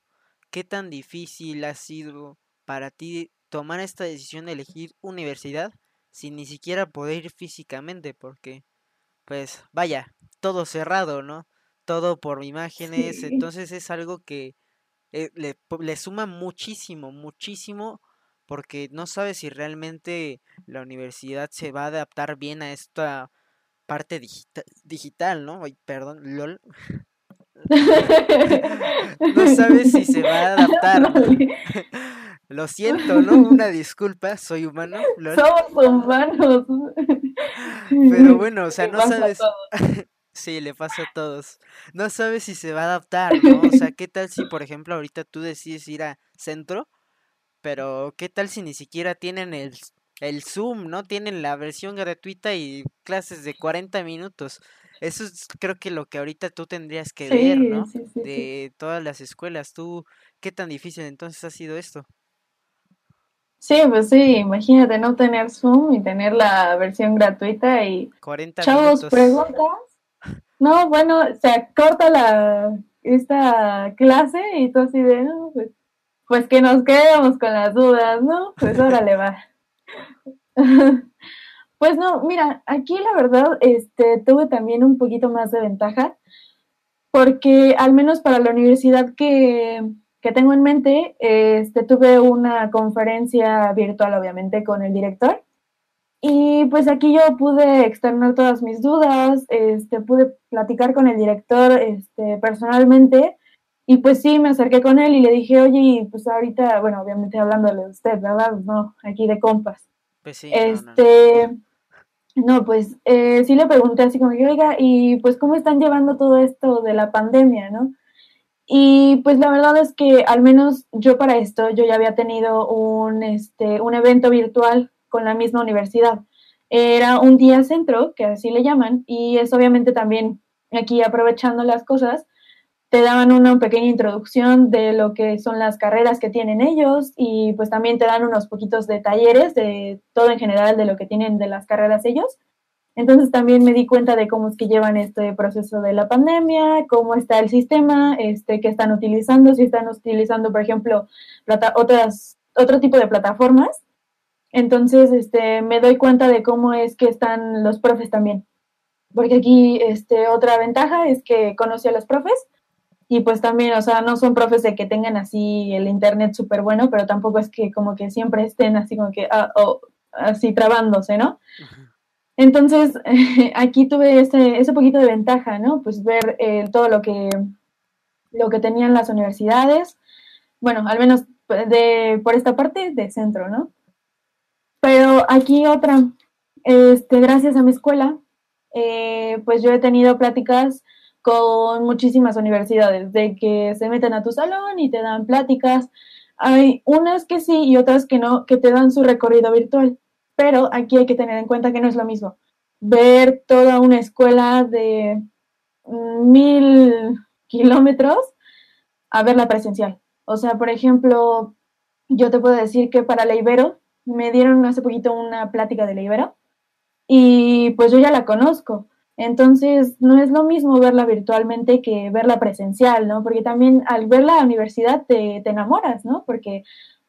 S1: ¿Qué tan difícil ha sido para ti tomar esta decisión de elegir universidad sin ni siquiera poder ir físicamente? Porque, pues, vaya, todo cerrado, ¿no? Todo por imágenes, entonces es algo que eh, le, le suma muchísimo, muchísimo porque no sabes si realmente la universidad se va a adaptar bien a esta parte digital, ¿no? Ay, perdón, LOL. (laughs) no sabes si se va a (laughs) adaptar. (laughs) Lo siento, ¿no? Una disculpa, soy humano.
S2: Somos humanos.
S1: Pero bueno, o sea, no sabes. sí, le pasa a todos. No sabes si se va a adaptar, ¿no? O sea, ¿qué tal si, por ejemplo, ahorita tú decides ir a centro, Pero, ¿qué tal si ni siquiera tienen el, el Zoom, ¿no? Tienen la versión gratuita y clases de 40 minutos. Eso es creo que lo que ahorita tú tendrías que ver,
S2: Sí,
S1: ¿no?
S2: sí, sí, sí.
S1: De todas las escuelas. ¿Tú qué tan difícil entonces ha sido esto?
S2: Sí, pues sí, imagínate no tener Zoom y tener la versión gratuita y
S1: 40
S2: chavos,
S1: minutos.
S2: preguntas. No, bueno, se corta la esta clase y tú así de, no, pues, pues que nos quedemos con las dudas, ¿no? Pues órale va. (laughs) Pues no, mira, aquí la verdad, este, tuve también un poquito más de ventaja, porque al menos para la universidad que, que tengo en mente, este, tuve una conferencia virtual, obviamente, con el director. Y pues aquí yo pude externar todas mis dudas, este, pude platicar con el director este, personalmente y pues sí, me acerqué con él y le dije, oye, pues ahorita, bueno, obviamente hablándole de usted, ¿verdad? No, aquí de compas.
S1: Pues sí, no, no. No,
S2: pues eh, sí le pregunté así como oiga, y pues cómo están llevando todo esto de la pandemia, ¿no? Y pues la verdad es que al menos yo para esto, yo ya había tenido un, este, un evento virtual con la misma universidad. Era un día centro, que así le llaman, y es obviamente también aquí aprovechando las cosas, te daban una pequeña introducción de lo que son las carreras que tienen ellos y pues también te dan unos poquitos de talleres de todo en general de lo que tienen de las carreras ellos. Entonces también me di cuenta de cómo es que llevan este proceso de la pandemia, cómo está el sistema, este, que están utilizando, si están utilizando, por ejemplo, plata otras, otro tipo de plataformas. Entonces, este, me doy cuenta de cómo es que están los profes también. Porque aquí, este, otra ventaja es que conocí a los profes y pues también, o sea, no son profes de que tengan así el internet súper bueno, pero tampoco es que como que siempre estén así como que, ah, oh, así trabándose, ¿no? Entonces, (laughs) aquí tuve ese, ese poquito de ventaja, ¿no? Pues ver eh, todo lo que, lo que tenían las universidades, bueno, al menos de, por esta parte de centro, ¿no? Pero aquí otra, este, gracias a mi escuela, eh, pues yo he tenido pláticas con muchísimas universidades, de que se meten a tu salón y te dan pláticas. Hay unas que sí y otras que no, que te dan su recorrido virtual. Pero aquí hay que tener en cuenta que no es lo mismo. Ver toda una escuela de mil kilómetros a verla presencial. O sea, por ejemplo, yo te puedo decir que para la me dieron hace poquito una plática de la Ibero y pues yo ya la conozco. Entonces, no es lo mismo verla virtualmente que verla presencial, ¿no? Porque también al ver la universidad te, te enamoras, ¿no? Porque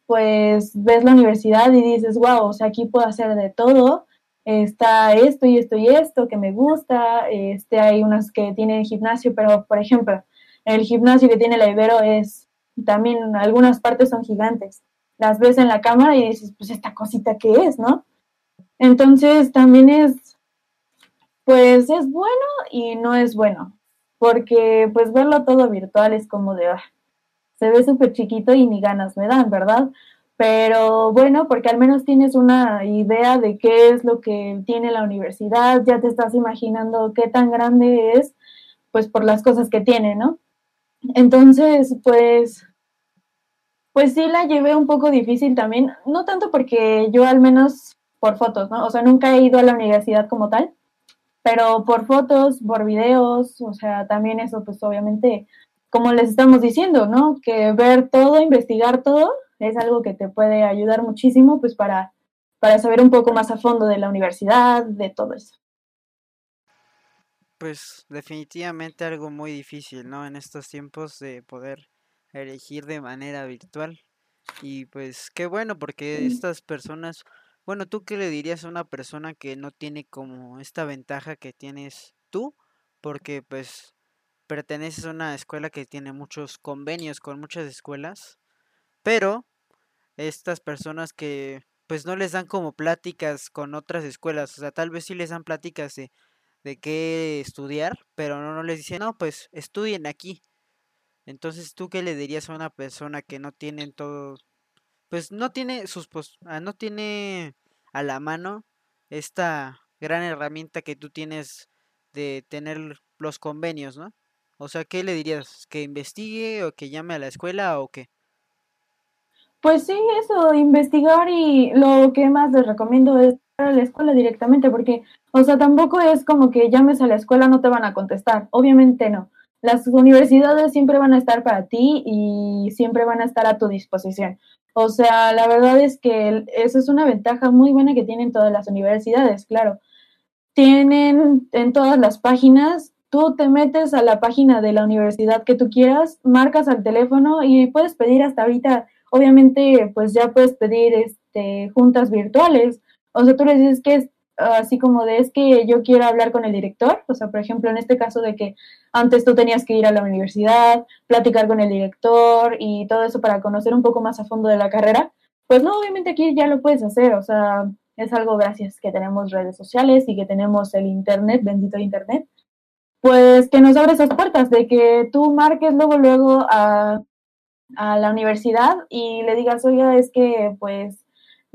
S2: pues ves la universidad y dices, wow, o sea, aquí puedo hacer de todo, está esto y esto y esto que me gusta, este, hay unas que tienen gimnasio, pero por ejemplo, el gimnasio que tiene la Ibero es, también algunas partes son gigantes, las ves en la cámara y dices, pues esta cosita que es, ¿no? Entonces también es, pues es bueno y no es bueno, porque pues verlo todo virtual es como de, ah, se ve súper chiquito y ni ganas me dan, ¿verdad? Pero bueno, porque al menos tienes una idea de qué es lo que tiene la universidad, ya te estás imaginando qué tan grande es, pues por las cosas que tiene, ¿no? Entonces, pues, pues sí la llevé un poco difícil también, no tanto porque yo al menos por fotos, ¿no? O sea, nunca he ido a la universidad como tal, pero por fotos, por videos, o sea, también eso pues obviamente como les estamos diciendo, ¿no? Que ver todo, investigar todo, es algo que te puede ayudar muchísimo, pues para, para saber un poco más a fondo de la universidad, de todo eso.
S1: Pues definitivamente algo muy difícil, ¿no? En estos tiempos de poder elegir de manera virtual. Y pues qué bueno, porque estas personas, bueno, ¿tú qué le dirías a una persona que no tiene como esta ventaja que tienes tú? Porque pues perteneces a una escuela que tiene muchos convenios con muchas escuelas, pero estas personas que pues no les dan como pláticas con otras escuelas, o sea, tal vez sí les dan pláticas de, de qué estudiar, pero no, no les dicen, no, pues estudien aquí. Entonces, ¿tú qué le dirías a una persona que no tiene todo, pues no tiene sus pos- ah, no tiene a la mano esta gran herramienta que tú tienes de tener los convenios, ¿no? O sea, ¿qué le dirías? ¿Que investigue o que llame a la escuela o qué?
S2: Pues sí, eso, investigar y lo que más les recomiendo es ir a la escuela directamente, porque, o sea, tampoco es como que llames a la escuela, no te van a contestar, obviamente no. Las universidades siempre van a estar para ti y siempre van a estar a tu disposición. O sea, la verdad es que eso es una ventaja muy buena que tienen todas las universidades, claro. Tienen en todas las páginas, tú te metes a la página de la universidad que tú quieras, marcas al teléfono y puedes pedir hasta ahorita, obviamente, pues ya puedes pedir este, juntas virtuales. O sea, tú le dices que así como de es que yo quiero hablar con el director, o sea, por ejemplo, en este caso de que antes tú tenías que ir a la universidad, platicar con el director y todo eso para conocer un poco más a fondo de la carrera, pues no, obviamente aquí ya lo puedes hacer, o sea, es algo gracias que tenemos redes sociales y que tenemos el internet, bendito internet, pues que nos abre esas puertas de que tú marques luego, luego a, a la universidad y le digas, oiga, es que pues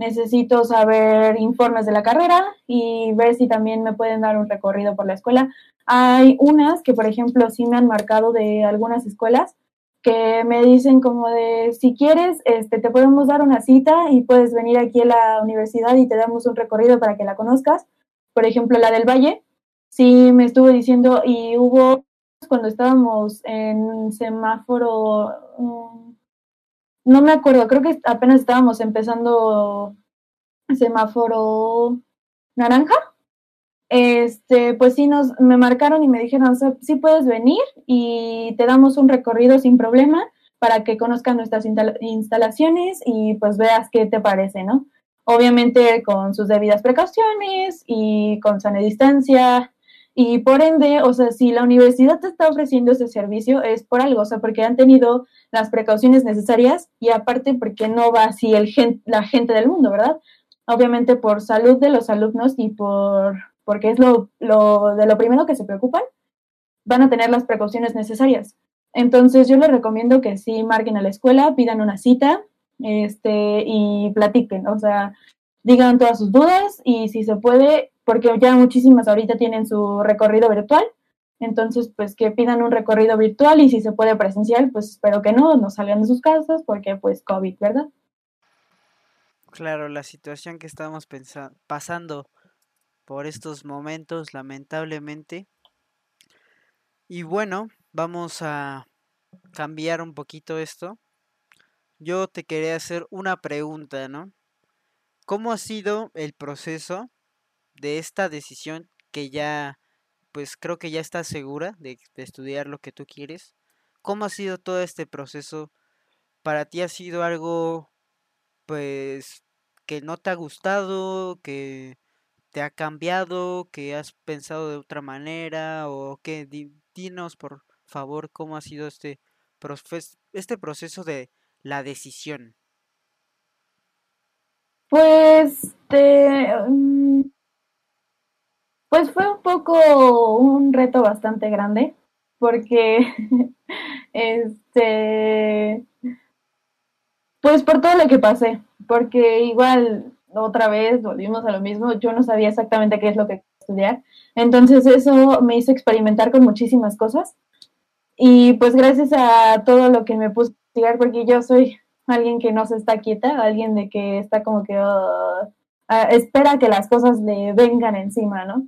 S2: necesito saber informes de la carrera y ver si también me pueden dar un recorrido por la escuela. Hay unas que, por ejemplo, sí me han marcado de algunas escuelas que me dicen como de, si quieres, este, te podemos dar una cita y puedes venir aquí a la universidad y te damos un recorrido para que la conozcas. Por ejemplo, la del Valle, sí me estuvo diciendo y hubo cuando estábamos en semáforo, mm, no me acuerdo, creo que apenas estábamos empezando semáforo naranja. Este, pues sí nos me marcaron y me dijeron, sí puedes venir y te damos un recorrido sin problema para que conozcan nuestras instalaciones y pues veas qué te parece, ¿no? Obviamente con sus debidas precauciones y con sana distancia, y por ende, o sea, si la universidad te está ofreciendo ese servicio es por algo, o sea, porque han tenido las precauciones necesarias y aparte porque no va así el la gente del mundo, ¿verdad? Obviamente por salud de los alumnos y por porque es lo, lo de lo primero que se preocupan, van a tener las precauciones necesarias. Entonces yo les recomiendo que sí marquen a la escuela, pidan una cita, este, y platiquen, o sea, digan todas sus dudas y si se puede, porque ya muchísimas ahorita tienen su recorrido virtual. Entonces, pues que pidan un recorrido virtual y si se puede presencial, pues espero que no, no salgan de sus casas porque pues COVID, ¿verdad?
S1: Claro, la situación que estamos pasando por estos momentos, lamentablemente. Y bueno, vamos a cambiar un poquito esto. Yo te quería hacer una pregunta, ¿no? ¿Cómo ha sido el proceso de esta decisión que ya, pues creo que ya estás segura de, estudiar lo que tú quieres. ¿Cómo ha sido todo este proceso? ¿Para ti ha sido algo, pues, que no te ha gustado, que te ha cambiado, que has pensado de otra manera o qué? Dinos, por favor, cómo ha sido este, este proceso de la decisión.
S2: Pues, te, pues fue un poco un reto bastante grande, porque (laughs) este pues por todo lo que pasé, porque igual otra vez volvimos a lo mismo, yo no sabía exactamente qué es lo que estudiar, entonces eso me hizo experimentar con muchísimas cosas y pues gracias a todo lo que me puse a estudiar, porque yo soy alguien que no se está quieta, alguien de que está como que ah, ah, espera que las cosas le vengan encima, ¿no?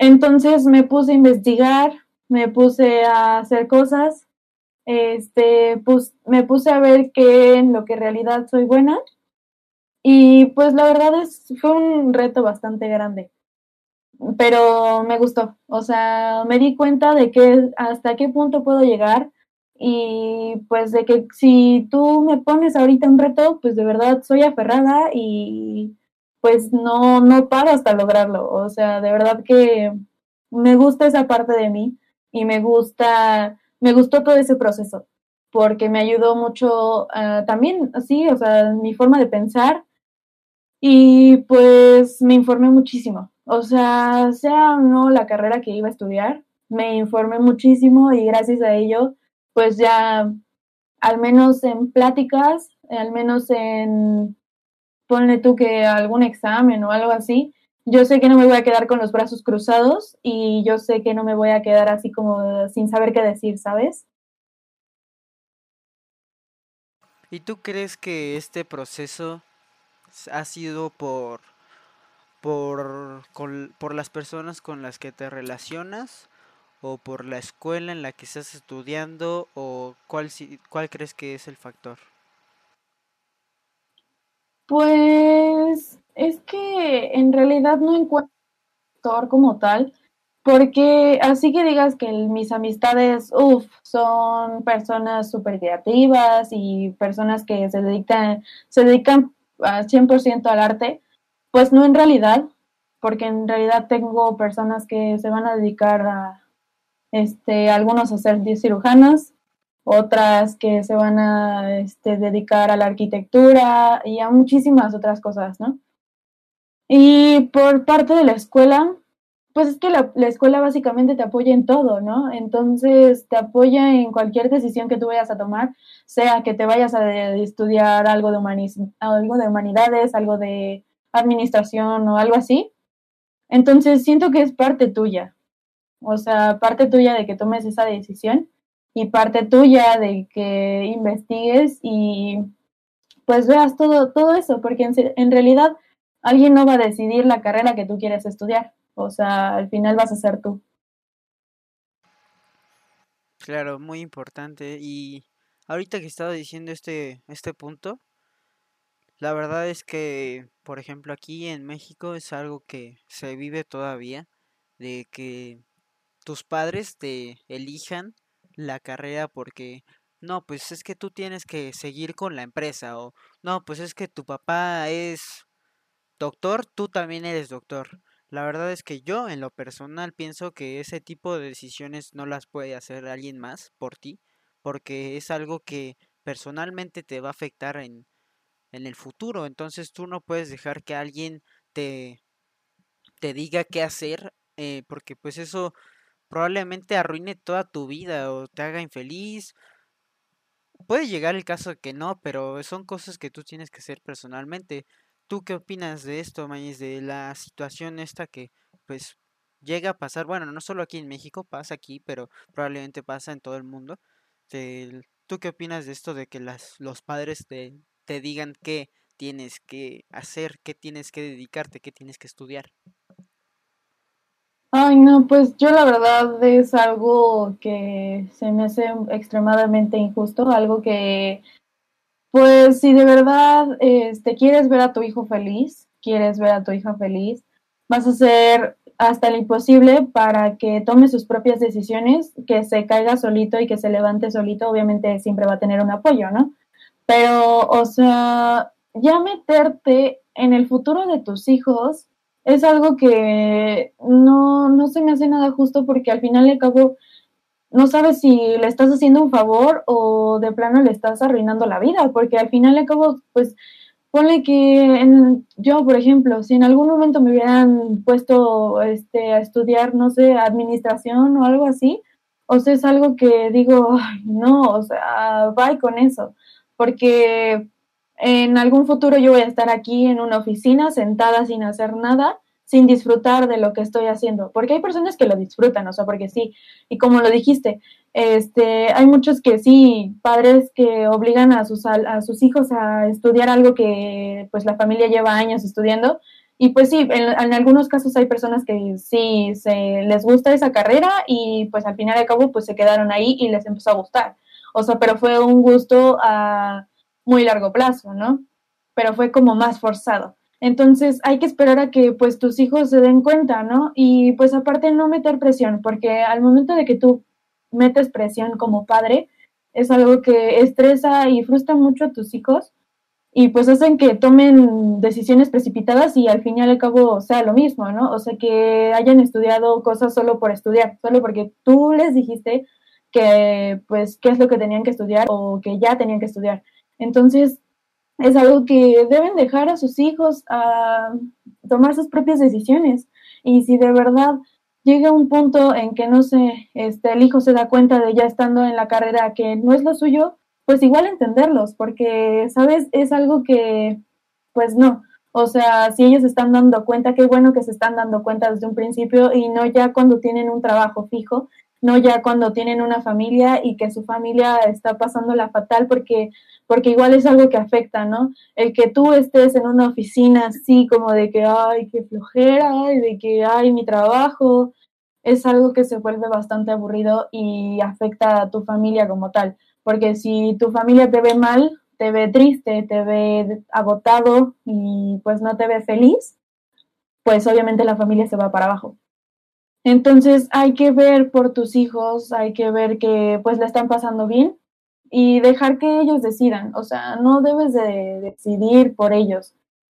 S2: Entonces me puse a investigar, me puse a hacer cosas, este, pues me puse a ver qué en lo que en realidad soy buena. Y pues la verdad es fue un reto bastante grande, pero me gustó, o sea, me di cuenta de que hasta qué punto puedo llegar y pues de que si tú me pones ahorita un reto, pues de verdad soy aferrada y pues no, no paro hasta lograrlo. O sea, de verdad que me gusta esa parte de mí y me gusta, me gustó todo ese proceso porque me ayudó mucho uh, también, así, o sea, mi forma de pensar y pues me informé muchísimo. O sea, sea o no la carrera que iba a estudiar, me informé muchísimo y gracias a ello, pues ya al menos en pláticas, al menos en ponle tú que algún examen o algo así, yo sé que no me voy a quedar con los brazos cruzados y yo sé que no me voy a quedar así como sin saber qué decir, ¿sabes?
S1: ¿Y tú crees que este proceso ha sido por por, por las personas con las que te relacionas o por la escuela en la que estás estudiando o cuál, cuál crees que es el factor?
S2: Pues es que en realidad no encuentro como tal, porque así que digas que mis amistades, uff, son personas súper creativas y personas que se dedican, se dedican al 100% al arte, pues no en realidad, porque en realidad tengo personas que se van a dedicar a, este, algunos a ser cirujanos, otras que se van a este, dedicar a la arquitectura y a muchísimas otras cosas, ¿no? Y por parte de la escuela, pues es que la, escuela básicamente te apoya en todo, ¿no? Entonces te apoya en cualquier decisión que tú vayas a tomar, sea que te vayas a estudiar algo de, algo de humanidades, algo de administración o algo así. Entonces siento que es parte tuya, o sea, parte tuya de que tomes esa decisión y parte tuya de que investigues y pues veas todo, todo eso, porque en, en realidad alguien no va a decidir la carrera que tú quieres estudiar, o sea, al final vas a ser tú.
S1: Claro, muy importante. Y ahorita que estaba diciendo este, este punto, la verdad es que, por ejemplo, aquí en México es algo que se vive todavía, de que tus padres te elijan la carrera porque, no, pues es que tú tienes que seguir con la empresa o, no, pues es que tu papá es doctor, tú también eres doctor. La verdad es que yo en lo personal pienso que ese tipo de decisiones no las puede hacer alguien más por ti, porque es algo que personalmente te va a afectar en en el futuro. Entonces tú no puedes dejar que alguien te, te diga qué hacer, eh, porque pues eso probablemente arruine toda tu vida o te haga infeliz. Puede llegar el caso de que no, pero son cosas que tú tienes que hacer personalmente. ¿Tú qué opinas de esto, Mañez, de la situación esta que pues llega a pasar? Bueno, no solo aquí en México, pasa aquí, pero probablemente pasa en todo el mundo. ¿Tú qué opinas de esto de que las, los padres de te digan qué tienes que hacer, qué tienes que dedicarte, qué tienes que estudiar.
S2: Ay, no, pues yo la verdad es algo que se me hace extremadamente injusto, algo que, pues si de verdad este, quieres ver a tu hijo feliz, quieres ver a tu hija feliz, vas a hacer hasta lo imposible para que tome sus propias decisiones, que se caiga solito y que se levante solito, obviamente siempre va a tener un apoyo, ¿no? Pero, o sea, ya meterte en el futuro de tus hijos es algo que no, no se me hace nada justo porque al final y al cabo no sabes si le estás haciendo un favor o de plano le estás arruinando la vida, porque al final y al cabo, pues ponle que en, yo, por ejemplo, si en algún momento me hubieran puesto este, a estudiar, no sé, administración o algo así, o sea, es algo que digo, no, o sea, bye con eso porque en algún futuro yo voy a estar aquí en una oficina sentada sin hacer nada, sin disfrutar de lo que estoy haciendo, porque hay personas que lo disfrutan, o sea, porque sí, y como lo dijiste, este, hay muchos que sí, padres que obligan a sus, a sus hijos a estudiar algo que pues la familia lleva años estudiando, y pues sí, en, algunos casos hay personas que sí se les gusta esa carrera y pues al final de cabo pues se quedaron ahí y les empezó a gustar. O sea, pero fue un gusto a muy largo plazo, ¿no? Pero fue como más forzado. Entonces hay que esperar a que pues tus hijos se den cuenta, ¿no? Y pues aparte no meter presión, porque al momento de que tú metes presión como padre, es algo que estresa y frustra mucho a tus hijos y pues hacen que tomen decisiones precipitadas y al fin y al cabo sea lo mismo, ¿no? O sea, que hayan estudiado cosas solo por estudiar, solo porque tú les dijiste que pues qué es lo que tenían que estudiar o que ya tenían que estudiar. Entonces, es algo que deben dejar a sus hijos a tomar sus propias decisiones. Y si de verdad llega un punto en que, no sé, este, el hijo se da cuenta de ya estando en la carrera que no es lo suyo, pues igual entenderlos, porque, ¿sabes? Es algo que, pues no. O sea, si ellos están dando cuenta, qué bueno que se están dando cuenta desde un principio y no ya cuando tienen un trabajo fijo no ya cuando tienen una familia y que su familia está pasando la fatal porque porque igual es algo que afecta, ¿no? El que tú estés en una oficina así como de que, ay, qué flojera, y de que, ay, mi trabajo, es algo que se vuelve bastante aburrido y afecta a tu familia como tal. Porque si tu familia te ve mal, te ve triste, te ve agotado y pues no te ve feliz, pues obviamente la familia se va para abajo. Entonces hay que ver por tus hijos, hay que ver que pues la están pasando bien y dejar que ellos decidan. O sea, no debes de decidir por ellos,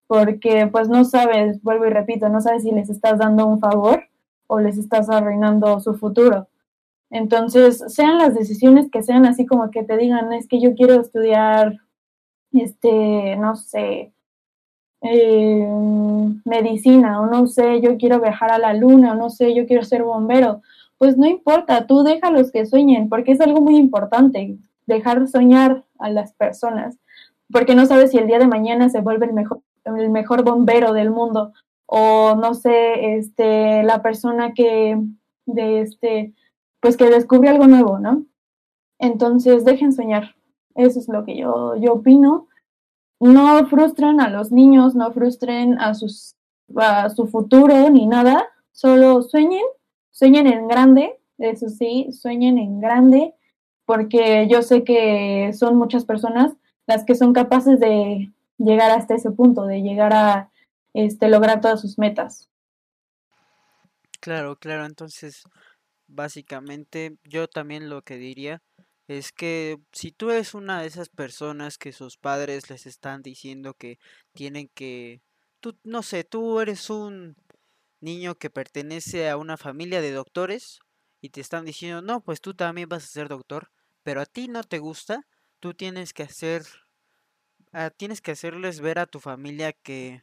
S2: porque pues no sabes, vuelvo y repito, no sabes si les estás dando un favor o les estás arruinando su futuro. Entonces, sean las decisiones que sean así como que te digan, es que yo quiero estudiar, este, no sé, eh, medicina, o no sé, yo quiero viajar a la luna, o no sé, yo quiero ser bombero. Pues no importa, tú déjalos que sueñen, porque es algo muy importante, dejar soñar a las personas, porque no sabes si el día de mañana se vuelve el mejor, el mejor bombero del mundo, o no sé, este, la persona que, de este, pues que descubre algo nuevo, ¿no? Entonces, dejen soñar. Eso es lo que yo, yo opino no frustren a los niños, no frustren a, sus, a su futuro ni nada, solo sueñen, sueñen en grande, eso sí, sueñen en grande, porque yo sé que son muchas personas las que son capaces de llegar hasta ese punto, de llegar a este, lograr todas sus metas.
S1: Claro, claro, entonces básicamente yo también lo que diría es que si tú eres una de esas personas que sus padres les están diciendo que tienen que, tú, no sé, tú eres un niño que pertenece a una familia de doctores y te están diciendo, no, pues tú también vas a ser doctor, pero a ti no te gusta, tú tienes que hacer, ah, tienes que hacerles ver a tu familia que,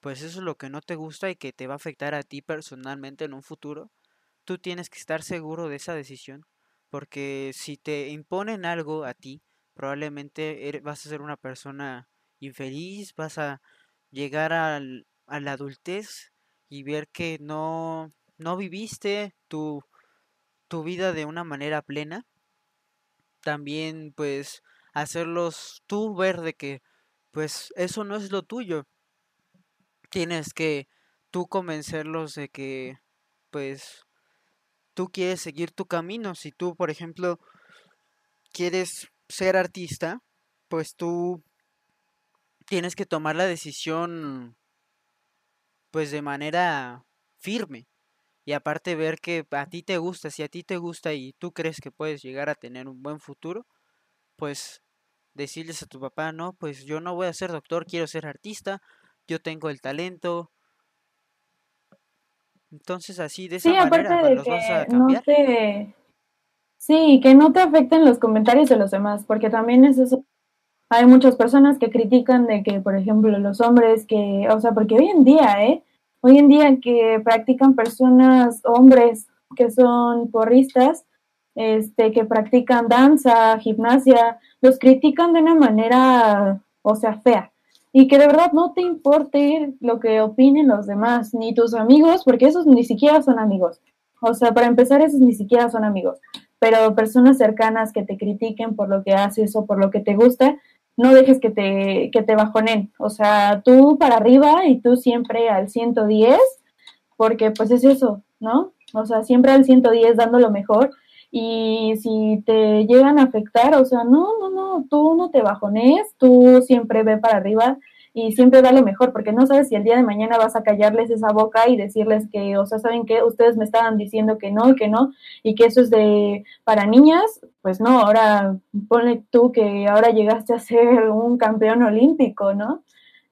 S1: pues eso es lo que no te gusta y que te va a afectar a ti personalmente en un futuro. Tú tienes que estar seguro de esa decisión porque si te imponen algo a ti, probablemente vas a ser una persona infeliz, vas a llegar al, a la adultez y ver que no, no viviste tu, tu vida de una manera plena. También pues hacerlos tú ver de que pues eso no es lo tuyo. Tienes que tú convencerlos de que pues tú quieres seguir tu camino. Si tú, por ejemplo, quieres ser artista, pues tú tienes que tomar la decisión pues de manera firme. Y aparte ver que a ti te gusta, si a ti te gusta y tú crees que puedes llegar a tener un buen futuro, pues decirles a tu papá, no, pues yo no voy a ser doctor, quiero ser artista, yo tengo el talento, entonces así, de esa
S2: sí,
S1: manera,
S2: aparte de
S1: los vas
S2: que no te... Sí, que no te afecten los comentarios de los demás, porque también es eso. Hay muchas personas que critican de que, por ejemplo, los hombres que, o sea, porque hoy en día, ¿eh? Hoy en día que practican personas, hombres que son porristas, este, que practican danza, gimnasia, los critican de una manera, o sea, fea y que de verdad no te importe lo que opinen los demás, ni tus amigos, porque esos ni siquiera son amigos. O sea, para empezar, esos ni siquiera son amigos. Pero personas cercanas que te critiquen por lo que haces o por lo que te gusta, no dejes que te, que te bajonen. O sea, tú para arriba y tú siempre al 110, porque pues es eso, ¿no? O sea, siempre al 110 dando lo mejor y si te llegan a afectar, o sea, no, no, no, tú no te bajones, tú siempre ve para arriba y siempre da lo mejor, porque no sabes si el día de mañana vas a callarles esa boca y decirles que, o sea, ¿saben que Ustedes me estaban diciendo que no y que no, y que eso es de para niñas, pues no, ahora ponle tú que ahora llegaste a ser un campeón olímpico, ¿no?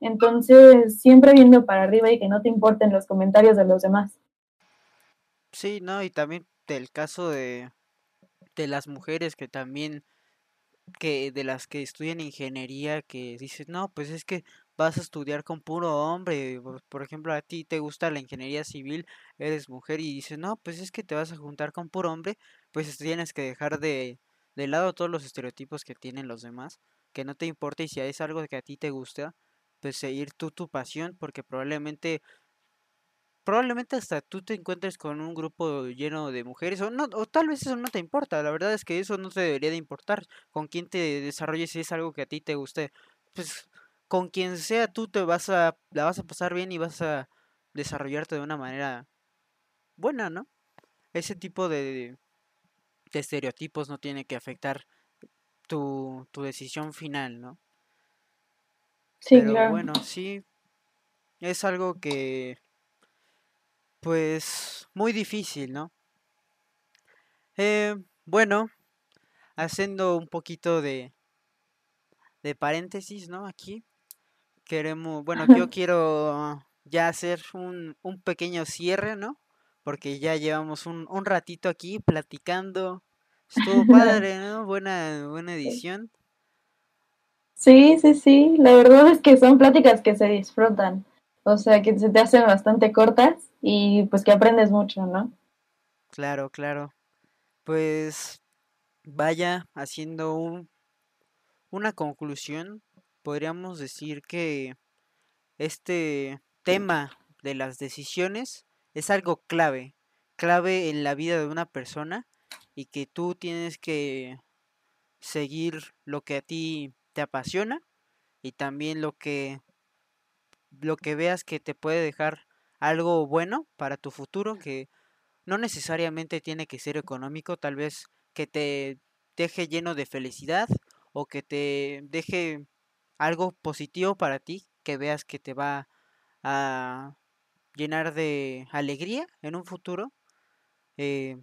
S2: Entonces, siempre viendo para arriba y que no te importen los comentarios de los demás.
S1: Sí, no, y también del caso de, de las mujeres que también que de las que estudian ingeniería que dices, no, pues es que vas a estudiar con puro hombre, por, ejemplo, a ti te gusta la ingeniería civil, eres mujer y dices, no, pues es que te vas a juntar con puro hombre, pues tienes que dejar de, de lado todos los estereotipos que tienen los demás, que no te importa y si es algo que a ti te gusta, pues seguir tú tu pasión, porque probablemente probablemente hasta tú te encuentres con un grupo lleno de mujeres o no o tal vez eso no te importa, la verdad es que eso no te debería de importar, con quién te desarrolles si es algo que a ti te guste, pues con quien sea tú te vas a la vas a pasar bien y vas a desarrollarte de una manera buena, ¿no? Ese tipo de, de estereotipos no tiene que afectar tu, tu decisión final, ¿no?
S2: Sí,
S1: Pero
S2: claro.
S1: bueno, sí, es algo que, pues, muy difícil, ¿no? Eh, bueno, haciendo un poquito de, de paréntesis, ¿no? Aquí queremos, bueno, yo quiero ya hacer un, un pequeño cierre, ¿no? Porque ya llevamos un, un ratito aquí platicando. Estuvo (laughs) padre, ¿no? Buena, buena edición.
S2: Sí, sí, sí. La verdad es que son pláticas que se disfrutan. O sea, que se te hacen bastante cortas y pues que aprendes mucho, ¿no?
S1: Claro, claro. Pues vaya haciendo un, una conclusión, podríamos decir que este tema de las decisiones es algo clave, clave en la vida de una persona y que tú tienes que seguir lo que a ti te apasiona y también lo que lo que veas que te puede dejar algo bueno para tu futuro, que no necesariamente tiene que ser económico, tal vez que te deje lleno de felicidad o que te deje algo positivo para ti, que veas que te va a llenar de alegría en un futuro. Eh,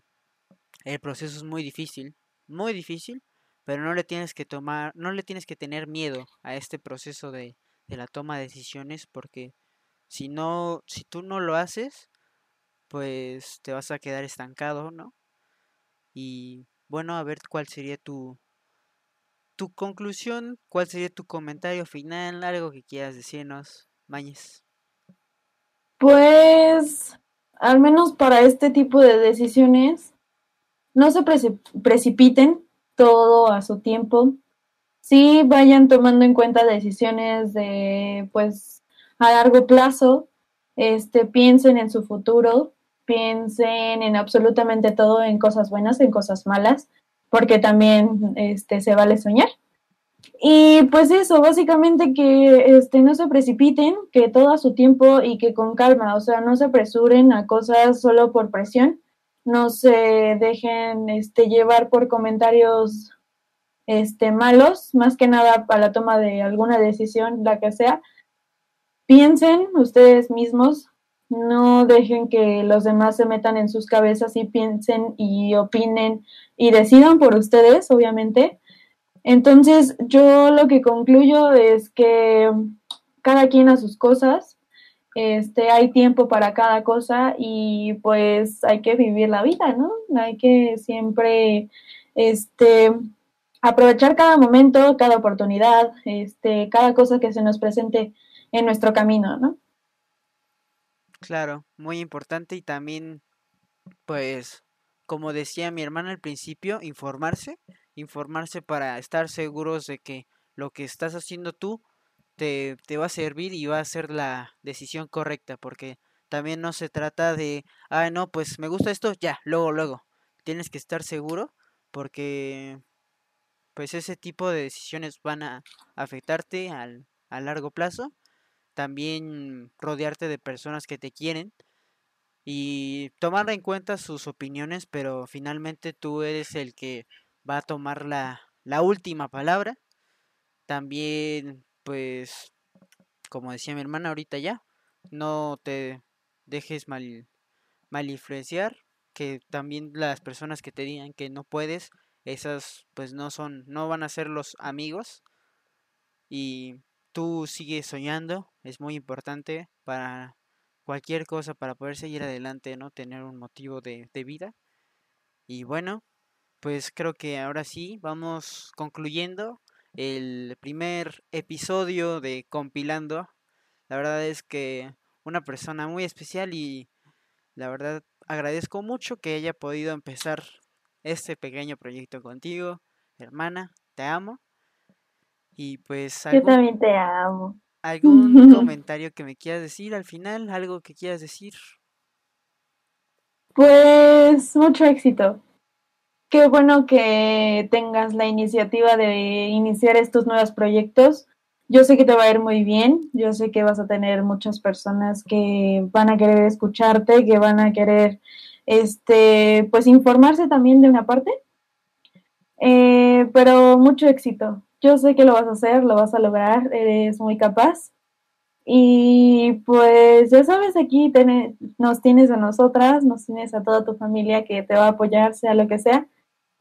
S1: el proceso es muy difícil, muy difícil, pero no le tienes que tomar, no le tienes que tener miedo a este proceso de, de la toma de decisiones, porque si no, si tú no lo haces, pues te vas a quedar estancado, ¿no? Y bueno, a ver cuál sería tu, tu conclusión, cuál sería tu comentario final, algo que quieras decirnos, Mañez.
S2: Pues, al menos para este tipo de decisiones, no se precipiten todo a su tiempo. Sí vayan tomando en cuenta decisiones de, pues, a largo plazo. Este, piensen en su futuro, piensen en absolutamente todo, en cosas buenas, en cosas malas, porque también este, se vale soñar. Y pues eso, básicamente que este, no se precipiten, que todo a su tiempo y que con calma, o sea, no se apresuren a cosas solo por presión, no se dejen este, llevar por comentarios este, malos, más que nada para la toma de alguna decisión, la que sea. Piensen ustedes mismos, no dejen que los demás se metan en sus cabezas y piensen y opinen y decidan por ustedes, obviamente. Entonces, yo lo que concluyo es que cada quien a sus cosas, este, hay tiempo para cada cosa y pues hay que vivir la vida, ¿no? Hay que siempre, este, aprovechar cada momento, cada oportunidad, este, cada cosa que se nos presente en nuestro camino, ¿no?
S1: Claro, muy importante y también, pues, como decía mi hermana al principio, informarse, informarse para estar seguros de que lo que estás haciendo tú te, te va a servir y va a ser la decisión correcta, porque también no se trata de, ah, no, pues me gusta esto, ya, luego, luego. Tienes que estar seguro porque pues ese tipo de decisiones van a afectarte al, a largo plazo. También rodearte de personas que te quieren y tomar en cuenta sus opiniones, pero finalmente tú eres el que va a tomar la, la última palabra. También, pues, como decía mi hermana ahorita ya, no te dejes mal, mal influenciar, que también las personas que te digan que no puedes, esas pues no son, no van a ser los amigos y tú sigues soñando, es muy importante para cualquier cosa, para poder seguir adelante, ¿no? Tener un motivo de, de vida. Y bueno, pues creo que ahora sí vamos concluyendo el primer episodio de Compilando. La verdad es que una persona muy especial y la verdad agradezco mucho que haya podido empezar este pequeño proyecto contigo, hermana, te amo. Y pues
S2: Yo
S1: algún,
S2: también te amo.
S1: algún (laughs) comentario que me quieras decir al final, algo que quieras decir.
S2: Pues mucho éxito. Qué bueno que tengas la iniciativa de iniciar estos nuevos proyectos. Yo sé que te va a ir muy bien, yo sé que vas a tener muchas personas que van a querer escucharte, que van a querer, este, pues informarse también de una parte. Eh, pero mucho éxito. Yo sé que lo vas a hacer, lo vas a lograr, eres muy capaz. Y pues ya sabes, aquí nos tienes a nosotras, nos tienes a toda tu familia que te va a apoyar, sea lo que sea.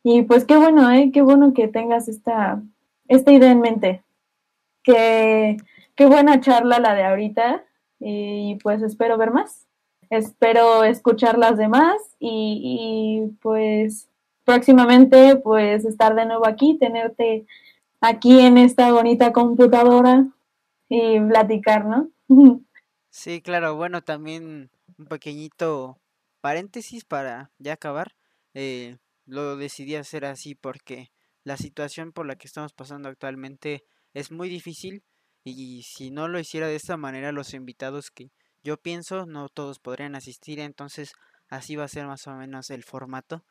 S2: Y pues qué bueno, ¿eh? Qué bueno que tengas esta, esta idea en mente. Qué, qué buena charla la de ahorita. Y pues espero ver más. Espero escuchar las demás y, y pues próximamente pues estar de nuevo aquí, tenerte aquí en esta bonita computadora y platicar, ¿no? (laughs)
S1: Sí, claro, bueno, también un pequeñito paréntesis para ya acabar. Eh, lo decidí hacer así porque la situación por la que estamos pasando actualmente es muy difícil y si no lo hiciera de esta manera los invitados que yo pienso no todos podrían asistir entonces así va a ser más o menos el formato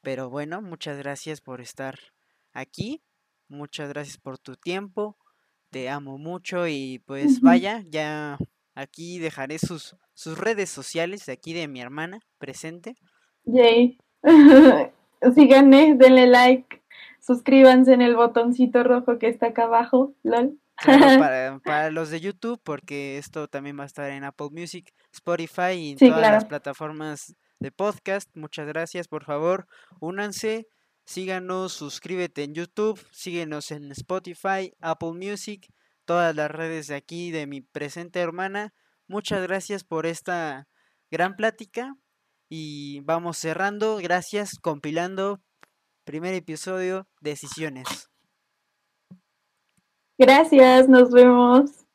S1: pero bueno muchas gracias por estar aquí muchas gracias por tu tiempo te amo mucho y pues vaya ya aquí dejaré sus sus redes sociales de aquí de mi hermana presente
S2: Yay. (laughs) síganme, denle like, suscríbanse en el botoncito rojo que está acá abajo, lol. (laughs)
S1: para, los de YouTube, porque esto también va a estar en Apple Music, Spotify y en todas las plataformas de podcast. Muchas gracias, por favor, únanse, síganos, suscríbete en YouTube, síguenos en Spotify, Apple Music, todas las redes de aquí de mi presente hermana. Muchas gracias por esta gran plática. Y vamos cerrando. Gracias, compilando. Primer episodio, decisiones.
S2: Gracias, nos vemos.